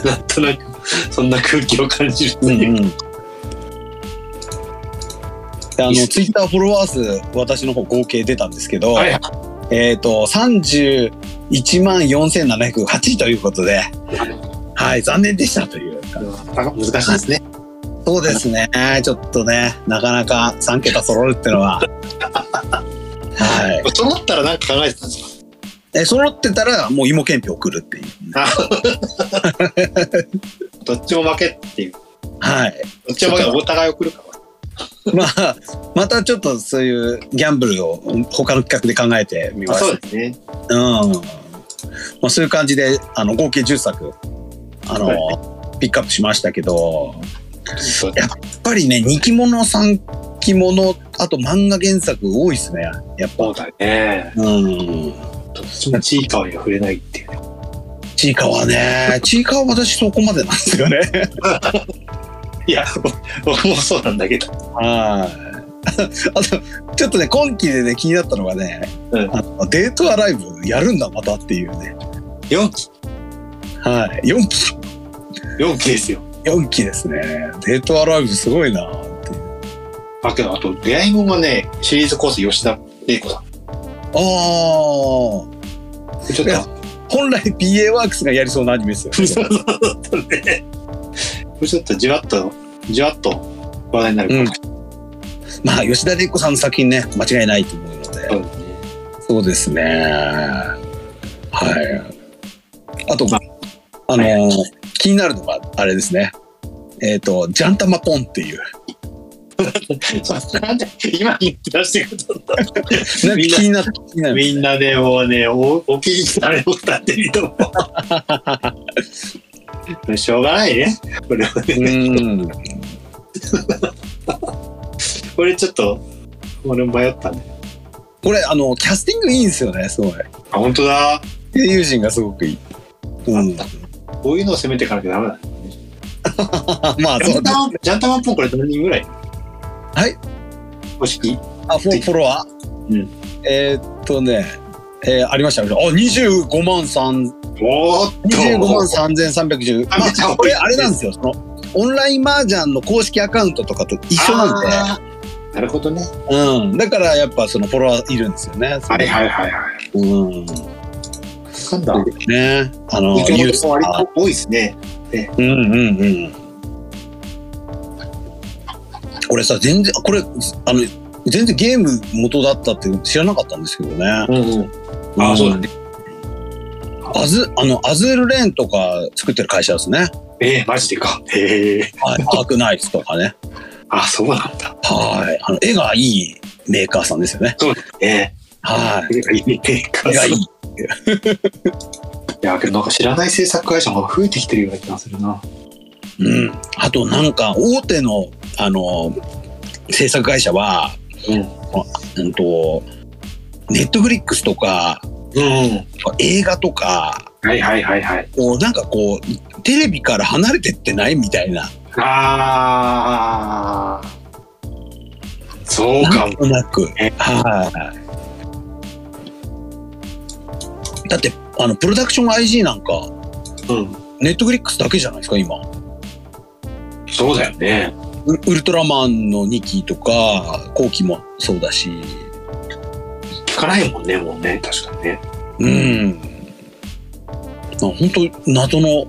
なんとなく、そんな空気を感じるという。うんうん。であの、ツイッターフォロワー数、私の方合計出たんですけど、はいはいえっ、と、31万4708ということで、はい、残念でしたという。難しいですね。そうですね。ちょっとね、なかなか3桁揃うってのは。はい。そうなったらなんか考えてたんですか？え、揃ってたらもう芋けんぴ送るっていう。どっちも負けっていう。はい。どっちも負けお互い送るか まあ、またちょっとそういうギャンブルを他の企画で考えてみまら。す。そうですね。うん。まあそういう感じで、あの、合計10作、あの、ピックアップしましたけど、やっぱりね、2期物、3期物、あと漫画原作多いですね。やっぱ。そうだね。うん。どっちもチーカーには触れないっていうね。ちいかわね。ちいかわ私そこまでなんですよね。いや、僕もそうなんだけど。はい。あと、ちょっとね、今期でね、気になったのがね、うんあのデートアライブやるんだ、またっていうね。4期、はい。4期、4期ですよ。4期ですね。デートアライブすごいなっていう。あ、けど、あと、出会いもんがね、シリーズコース吉田玲子さん。ああ、ちょっいや本来 PA ワークスがやりそうなアニメですよ。そうそうそうね。ちょっとじわっと、じわっと話題になるかもしまあ、吉田玲子さんの作品ね、間違いないと思うので。そうですね。はい。あと、まあのー気になるのが、あれですね。えっ、と、ジャンタマポンっていう。なんで今言って出してくるんだ。なんか気になって。みんなでもうね、おお気に入られもったってると思う。しょうがないね。これはうね。ん。これちょっと、俺迷ったね。これ、あの、キャスティングいいんですよね、すごい。あ、本当だ。声優陣がすごくいい。うん。こういうのを攻めていかなきゃダメだね。まあ、そうジャンタマンポンこれ何人ぐらい？はい。公式？あ、フォフォロワー？うん。えーっとね、えーありました。あ、25万3、おーっと25万3310。まあれ、あれなんですよ。その、オンライン麻雀の公式アカウントとかと一緒なんで、なるほどね。うん。だから、やっぱ、そのフォロワーいるんですよね。はいはいはいはい。うん。なんだ。ね。あの、ユース割と多いですね。うんうんうん。これさ、全然、これ、あの、全然ゲーム元だったって知らなかったんですけどね。うんうん。ああ、そうだね。アズ、あの、アズールレーンとか作ってる会社ですね。ええマジでか。へえ。はい。アークナイツとかね。あ、そうなんだ。はい。あの、絵がいいメーカーさんですよね。そうだね。はい。絵がいいね。絵がいい。いや、けどなんか知らない制作会社も増えてきてるような気がするな。うん。あとなんか、大手の、あの、制作会社は、うん。うんと、ネットフリックスとか、うん。映画とか、はいはいはいはい。こうなんかこう、テレビから離れてってない？みたいな。ああ。そうかも。となく。ねはい。だって、あの、プロダクション IG なんか、うん。ネットフリックスだけじゃないですか、今。そうだよね。ウウルトラマンの2期とか、後期もそうだし。聞かないもんね、もうね。確かにね。うん。あ本当謎の、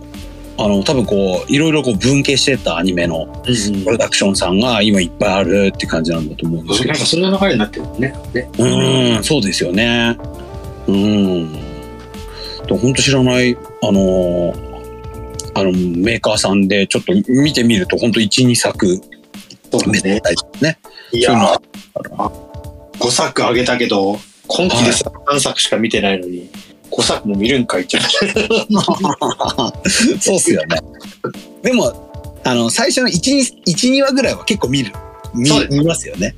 あの、多分こう、いろいろこう分家してたアニメのうんプロダクションさんが今いっぱいあるって感じなんだと思うんですけどなんか。そんな流れになってるもんね。ね。うん、そうですよね。うん。と本当知らない、あの、あの、メーカーさんでちょっと見てみると、本当1、2作。めったいですね。いそういうのやはー、5作あげたけど、今期でさ3作しか見てないのに、5作も見るんかいっちゃう。そうっすよね。でも、あの、最初の1、2, 2話ぐらいは結構見る。見見ますよね。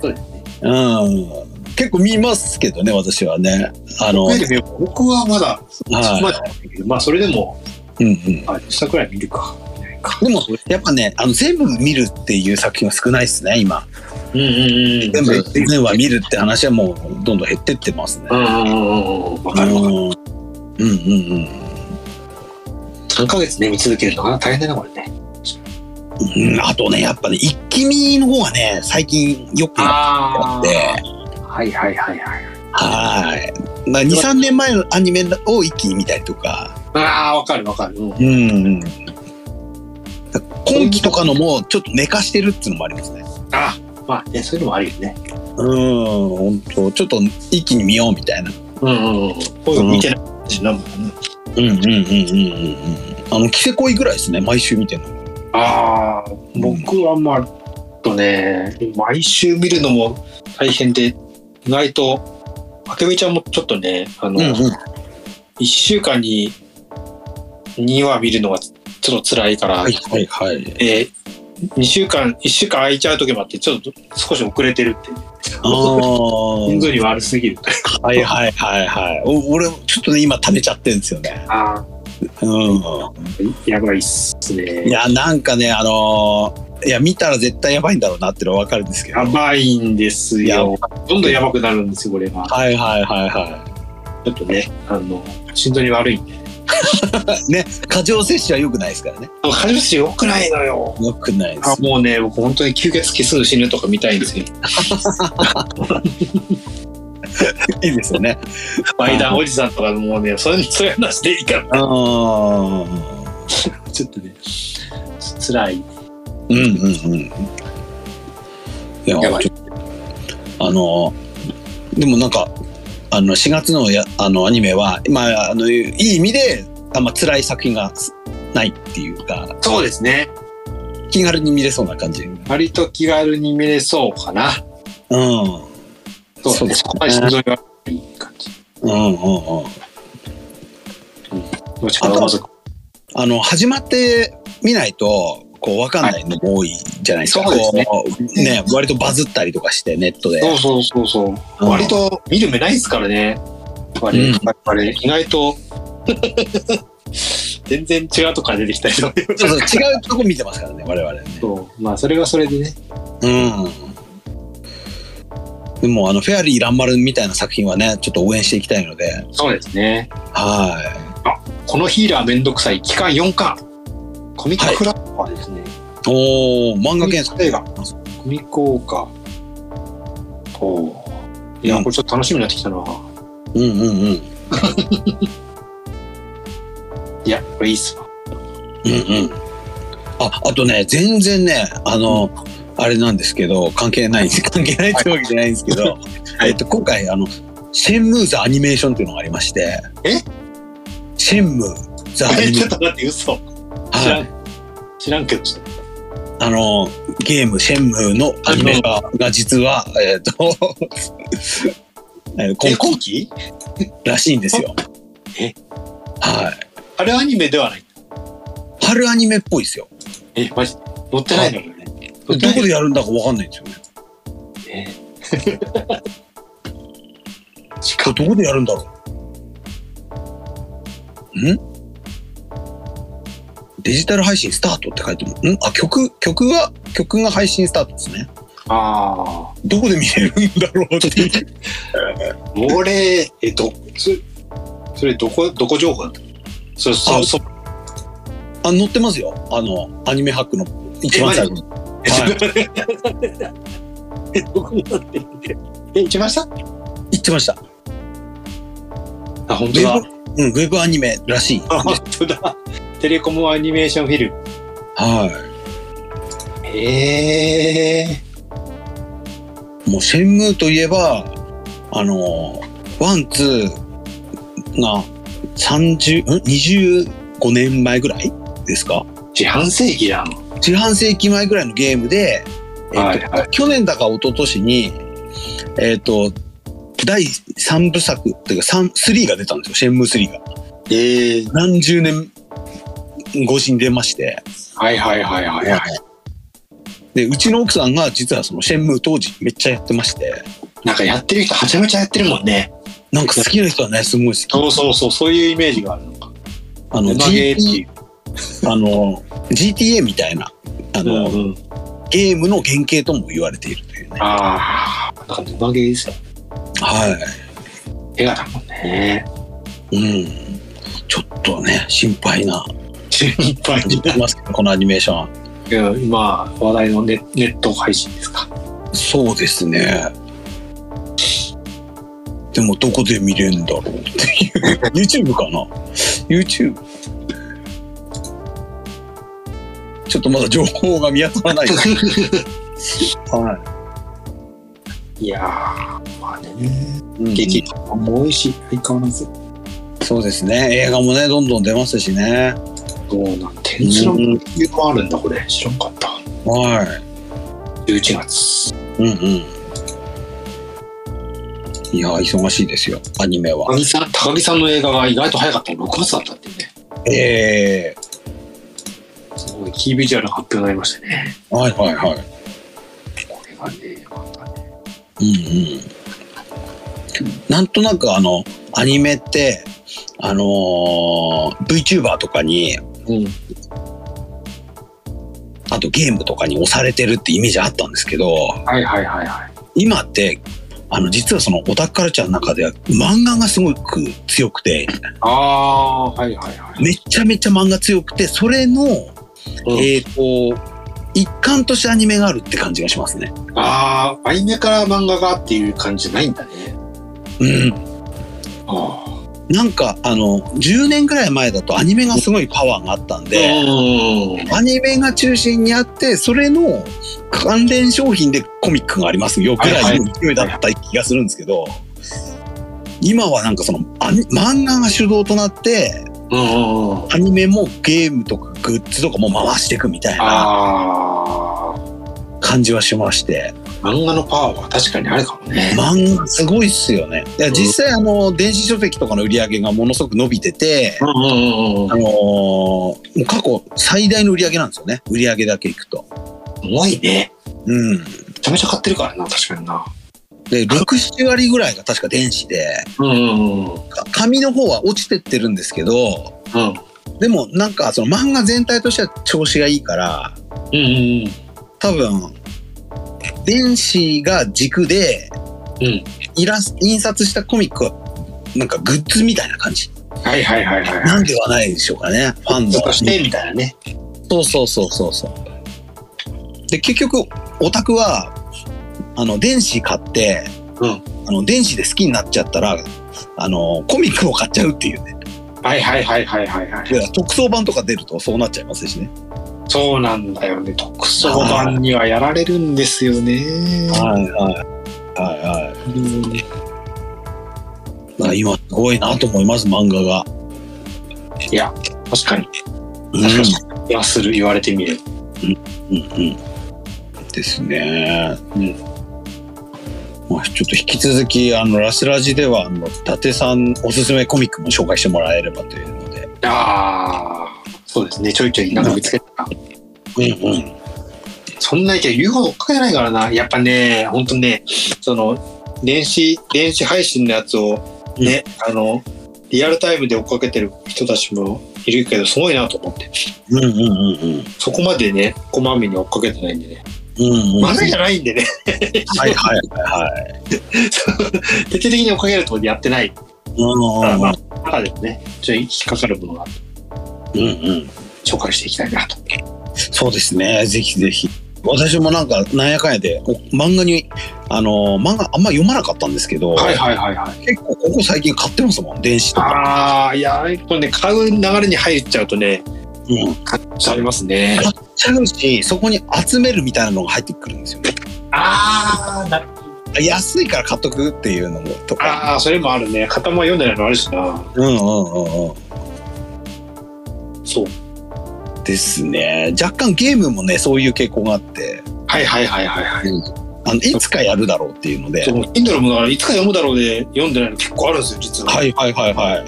そうですね。うん。結構見ますけどね、私はね。あの、はい。僕はまだ、そこまでだけどまあそれでも、うんうん。あ、10作くらい見るか。でも、やっぱね、あの、全部見るっていう作品は少ないですね、今。うんうんうん。全部、全話見るって話はもうどんどん減ってってますね。うんうんうんうん。わかるわかる。うんうんうん3ヶ月ね、見続けるのが大変だな、これね。うん。あとね、やっぱね、一気見の方がね、最近よくなあって、はいはいはいはい。はい。まあ、2、3年前のアニメを一気に見たりとか、ああ、わかるわかる。うん。うんうん。今期とかのもちょっと寝かしてるっていうのもありますね。あまあね、そういうのもあるよね。うん、本当ちょっと一気に見ようみたいな。うんうんうん。こういうの見てないしな、もんね。うんうんうんうんうんうん。あの、キセコイぐらいですね、毎週見てるの。ああ、僕はまあ、とね、毎週見るのも大変で、意外と、あけみちゃんもちょっとね、あの、一週間に2話見るのがちょっと辛いから、はいはいはい。えー、2週間、1週間空いちゃう時もあって、ちょっと少し遅れてるっていう。ああ。頻度に悪すぎる。はいはいはいはい。お俺、ちょっとね、今食べちゃってるんですよね。ああ、うん。やばいっすね。いや、なんかね、あのーいや、見たら絶対やばいんだろうなってのはわかるんですけど。やばいんですよ。どんどんやばくなるんですよ、これが。はいはいはいはちょっとね、あの、心臓に悪いんで。い。ね、過剰摂取は良くないですからね。カジュス良くないのよ。良くないです。あもうね、僕本当に吸血鬼すぐ死ぬとか見たいんですよ。いいですよね。バイダンおじさんとかもうね、そういうそういう話でいいから。ちょっとね、辛い。うんうんうん。いや、やばいあの、でもなんか、あの、4月のやあのアニメは、まあ、あの、いい意味で、あんま辛い作品がないっていうか、そうですね。気軽に見れそうな感じ。うん。割と気軽に見れそうかな。そうそうですねそこまで心臓に悪い感じ。うんうんうん。どっちか？とあの、始まってみないと、こう、わかんないのも多いじゃないですか。そうですねね、割とバズったりとかして、ネットで。そうそうそうそう。うん割と見る目ないですからね。我々、うん意外と 全然違うとこから出てきたりとか。そうそう、違うとこ見てますからね、我々ね。そうまあそれはそれでね。うん。でも、あの、フェアリー・ランマルみたいな作品はね、ちょっと応援していきたいので、そうですね。はこのヒーラーめんどくさい期間4巻。コミッククラッパーですね。い。おー、漫画原作。映画コミ効果。おーいや、うんこれちょっと楽しみになってきたな。うんうんうん。いや、これいいっすわ。うんうん。あ、あとね、全然ね、あの、あれなんですけど、関係ないんです。関係ないってわけじゃないんですけど、はいえっと、今回、あの、シェンムーザアニメーションっていうのがありまして、え？シェンムーザアニメえ、ーション。ちょっと待って、嘘。知らん。はい。知らんけど。あの、ゲーム、シェンムーのアニメがが実は、えっ、ー今今期？らしいんですよ。え？はい。あれアニメではない？春アニメっぽいですよ。え、マジ？載ってないのよね？どこでやるんだかわかんないんですよね。え？し かどこでやるんだろう。ん？デジタル配信スタートって書いてる。ん？あ、曲、曲が、曲が配信スタートですね。あどこで見れるんだろうっていう。あ。俺、えっと、それ、それどこ、どこ情報だった？そ、そ、あそ、あ、載ってますよ。あの、アニメハックの一番最後に。はい。え、どこになって一番下言ってました。あ、本ウ当だ。うん、ウェブアニメらしい。あ、本当だ。テレコムアニメーションフィルム。はへえ。い。もう、シェンムーといえば、あの、ワン、ツーが30、ん ?25 年前ぐらいですか？四半世紀やん。四半世紀前ぐらいのゲームで、えっとはいはい去年だか一昨年に、えっ、と、第3部作っていうか3、3が出たんですよ、シェンムー3が。ええ。何十年越しに出まして。はいはいはいはいはい。で、うちの奥さんが実はそのシェンムー当時めっちゃやってまして、なんかやってる人はちゃめちゃやってるもんね。なんか好きな人はね、すごい好き。そうそうそう、そういうイメージがあるのか。あの、GT あの、GTA みたいな、あの、うんうん。ゲームの原型とも言われているというね。ああ、なんかうまげですよ。は絵がだもんね。い。うん。ちょっとね、心配な、心配 にいますけど、このアニメーション。いや今話題のネネット配信ですか。そうですね。でもどこで見れるんだろうっていう。YouTube かな ?YouTube? ちょっとまだ情報が見当たらない。はいやー、まあね、い。劇場も多いし、相変わらず。そうですね。映画もね、どんどん出ますしね。そうなん、天スラもあるんだ、これ。知らんかった。は11月。い。うんうん。いや、忙しいですよ、アニメは高。木さん、高木さんの映画が意外と早かったの6月だったってね。えすごい、キービジュアルの発表になりましたね。えはいはいはい。これがね。うんうん。なんとなくあの、アニメって、あのー VTuber とかに、うん。あとゲームとかに押されてるってイメージあったんですけど、はいはいはいはい。今って、あの、実はそのオタクカルチャーの中では漫画がすごく強くて、ああ、はいはいはい。めちゃめちゃ漫画強くて、それの、うんえっ、と、一環としてアニメがあるって感じがしますね。ああ、アニメから漫画がっていう感じじゃないんだね。うん。あなんか、あの、10年ぐらい前だとアニメがすごいパワーがあったんで、うん。アニメが中心にあって、それの関連商品でコミックがありますよぐらいの勢いだった気がするんですけど、今はなんかその漫画が主導となって、うん。アニメもゲームとかグッズとかも回していくみたいな感じはしまして、漫画のパワーは確かにあるかもね。漫画すごいっすよね。いや実際あの、電子書籍とかの売り上げがものすごく伸びてて、うんうんうんあのーもう過去最大の売り上げなんですよね。売り上げだけいくと。重いね。うん。めちゃめちゃ買ってるからな、確かにな。で、6、7割ぐらいが確か電子で、うんうんうん。か紙の方は落ちてってるんですけど、うん。でもなんかその漫画全体としては調子がいいから、うんうん多分、電子が軸で、うんイラス印刷したコミックは、なんかグッズみたいな感じはいはいはいはい。なんではないでしょうかね。ファンの。としてみたいなね。そうそうそうそうそう。で、結局、オタクは、あの、電子買って、うんあの、電子で好きになっちゃったら、あの、コミックを買っちゃうっていうね。はいはいはいはいはいはい。で特装版とか出るとそうなっちゃいますしね。そうなんだよね。特捜版にはやられるんですよね。はいはい。はいはい。うんまあ今すごいなと思います、漫画が。いや、確かに。うん確かに。気がする、言われてみれば。うんうん。ですね。うんまあ、ちょっと引き続き、あの、ラスラジでは、あの、伊達さんおすすめコミックも紹介してもらえればというので。ああ、そうですね。ちょいちょいなんか見つけたら。うんうん。そんな意見言うほど追っかけないからな。やっぱね、ほんとね、その、電子、電子配信のやつをね、あの、リアルタイムで追っかけてる人たちもいるけど、すごいなと思って。うんうんうんうん。そこまでね、こまめに追っかけてないんでね。うんうん。まだじゃないんでね。はいはいはいはい。徹底的に追っかけるとやってない。うんまあまあ、中でもね、ちょっと引っかかるものがうんうん。紹介していきたいなと。そうですね。ぜひぜひ。私もなんか、なんやかんやで、お漫画に、あの、漫画あんま読まなかったんですけど、はいはいはいはい。結構ここ最近買ってますもん、電子とか。ああ、いや、これね、買う流れに入っちゃうとね、うん。買っちゃいますね。買っちゃうし、そこに集めるみたいなのが入ってくるんですよね。ああ、な安いから買っとくっていうのもとか。ああ、それもあるね。型も読んでないのあるしな。うんうんうんうん。そう。ですね。若干ゲームもね、そういう傾向があって、はいはいはいはいはい。あの、いつかやるだろうっていうのでそ。の、Kindle もだからいつか読むだろうで読んでないの結構あるんですよ、実は。はいはいはいはい。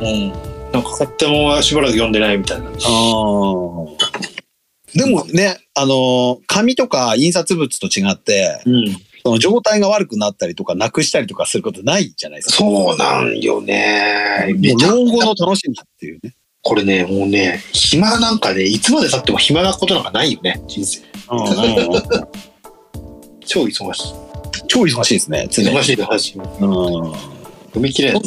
うん。なんか買ってもしばらく読んでないみたいな。あーでもね、あの、紙とか印刷物と違って、うん。その状態が悪くなったりとか、なくしたりとかすることないじゃないですか。そうなんよね。めもう老後の楽しみっていうね。これね、もうね、暇なんかね、いつまで経っても暇なことなんかないよね、人生。超忙しい。超忙しいですね、常に。忙しい忙しい。うん踏み切れない。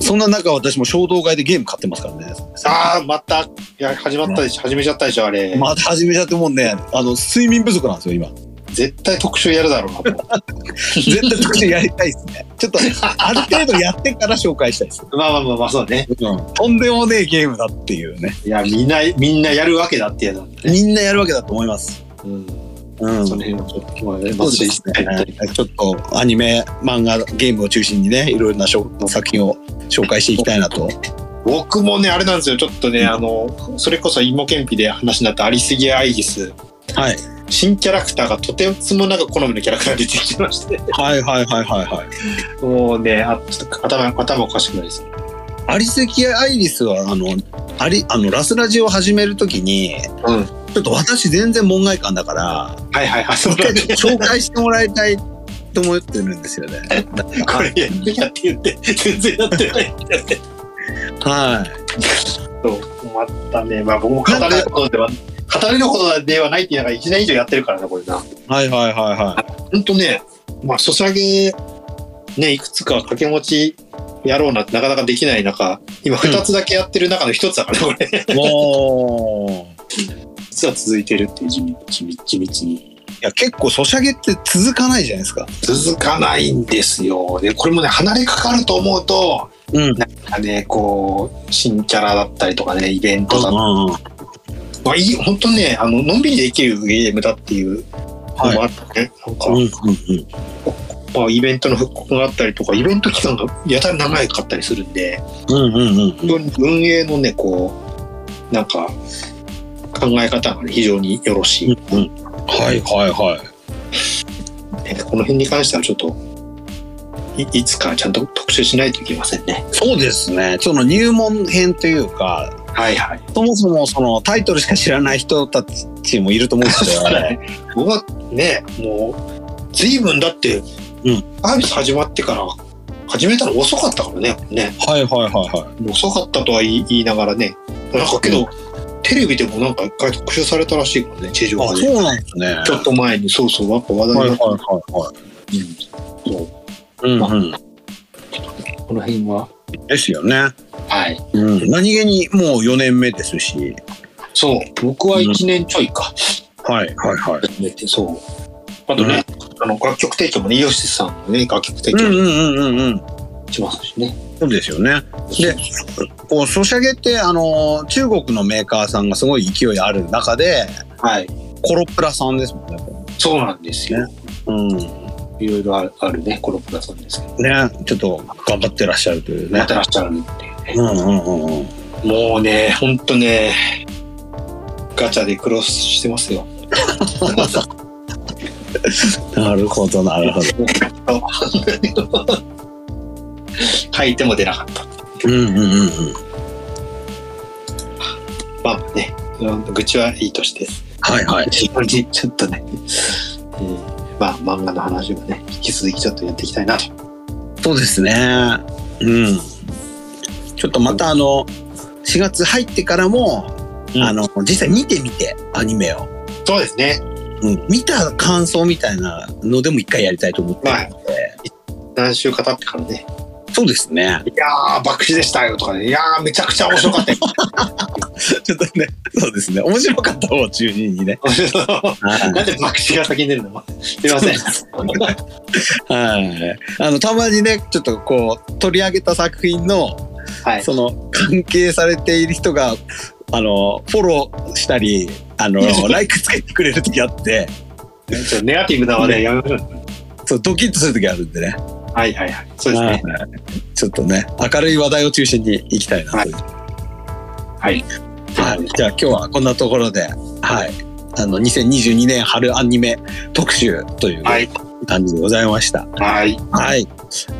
そんな中、私も衝動買いでゲーム買ってますからね。ああ、また、いや、始まったでしょ、始めちゃったでしょ、あれ。また始めちゃってもうね、あの、睡眠不足なんですよ、今。絶対特集やるだろうなと。絶対特集やりたいですね。ちょっと、ある程度やってから紹介したいです。まあまあまあまあ、そうね。うん。とんでもねえゲームだっていうね。いや、みんな、みんなやるわけだってやつなんでね。みんなやるわけだと思います。うん。うん。その辺をちょっと、まあね、そうですね。ちょっとアニメ、漫画、ゲームを中心にね、いろいろな作品を紹介していきたいなと。僕もね、あれなんですよ、ちょっとね、あの、それこそ芋けんぴで話になったアリスギア・アイギス。はい。新キャラクターがとてつもなく好みのキャラクターが出てきまして。はいはいはいはいはい。もうね、あちょっと頭、頭おかしくないです。アリスキア・アイリスは、あの、アリ、あの、ラスラジを始めるときに、うん。ちょっと私全然門外漢だから、はいはいはい。そ一回ちょっと紹介してもらいたいと思ってるんですよね。これやってやって言って、全然やってないんだよね。はそう、またね、まあ僕も語れることでは、語れることではないっていうのが1年以上やってるからな、これな。い。はいはいはいはほんとね、まあ、ソシャゲ、ね、いくつか掛け持ちやろうなってなかなかできない中、今2つだけやってる中の1つだからね、これ。い。もう、実は続いてるっていう地道地道に。いや結構ソシャゲって続かないじゃないですか。続かないんですよ。で、これもね、離れかかると思うと、うん。なんかね、こう、新キャラだったりとかね、イベントだったりうんまあ、いい、本当ね、あの、のんびりできるゲームだっていうのもあってね、なんか、うんうんまあ、イベントの復刻があったりとか、イベント期間がやたら長かったりするんで、うんうんうん運営のね、こう、なんか、考え方がね、非常によろしい。うんうんはいはいはい。ねこの辺に関してはちょっと、いいつかちゃんと特集しないといけませんね。そうですね。その入門編というか、はいはい。そもそもそのタイトルしか知らない人たちもいると思うんで すよね。僕はね、もう、随分だって、うんサービス始まってから、始めたの遅かったからね、ね。はいはいはいはい。遅かったとは言い言いながらね。なんかけど、テレビでもなんか一回特集されたらしいからね、地上あ、波で。そうなんですね。ちょっと前に、そうそう、やっぱ話題になっはいはいはいはい。た。そううんうん。この辺は。ですよね。はい。うん。何気にもう4年目ですし。そう、僕は1年ちょいか。はいはいはい。始めて、そう。あとね、あの、楽曲提供もね、イオシスさんのね、楽曲提供うんうんうんうんうん。しますしね。そうですよね。で、こう、ソシャゲって、あの、中国のメーカーさんがすごい勢いある中で、はい。コロプラさんですもんね。そうなんですよ。うん。いろいろあるね、コロプラさんですけど。ね、ちょっと頑張ってらっしゃるというねやっ。てらっしゃるっていうね。うんうんうんうん。もうね、ほんとね、ガチャでクロスしてますよ。なるほど、なるほど。書いても出なかった。うんうんうんうん。まあね、うん愚痴はいいとして、はいはい。ちょっとね、えーまあ漫画の話もね、引き続きちょっとやっていきたいなと。そうですね。うん。ちょっとまたあの、4月入ってからも、うんあの、実際見てみて、アニメを。そうですね。うん。見た感想みたいなのでも一回やりたいと思ってるので。何週か経ってからね、そうですね。いやー、爆死でしたよとかね、いやー、めちゃくちゃ面白かったよ。ちょっとね、そうですね。面白かった方を中心にね。はなんで爆死が先に出るの？すいません。い。はい。あの、たまにね、ちょっとこう、取り上げた作品の、はい。その、関係されている人が、あの、フォローしたり、あの、ライクつけてくれる時あって、ネガティブな話題やめましょう。そう、ドキッとする時あるんでね。はいはいはい。そうですね。はいちょっとね、明るい話題を中心に行きたいなという。はい。はい。じゃあ今日はこんなところで、はい。あの、2022年春アニメ特集というはい。感じでございました。はい。はい。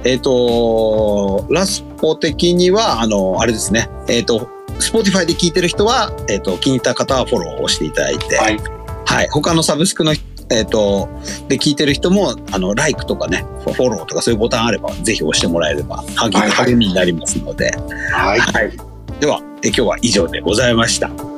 えっ、と、ラスポ的には、あの、あれですね。えっ、と、Spotify で聞いてる人は、えっ、と、気に入った方はフォローをしていただいて、はい。はい。他のサブスクの、えっ、と、で聞いてる人も、あの、ライクとかね、フォローとかそういうボタンあれば、ぜひ押してもらえれば、励みはいはい励みになりますので、はい。はい。では、え今日は以上でございました。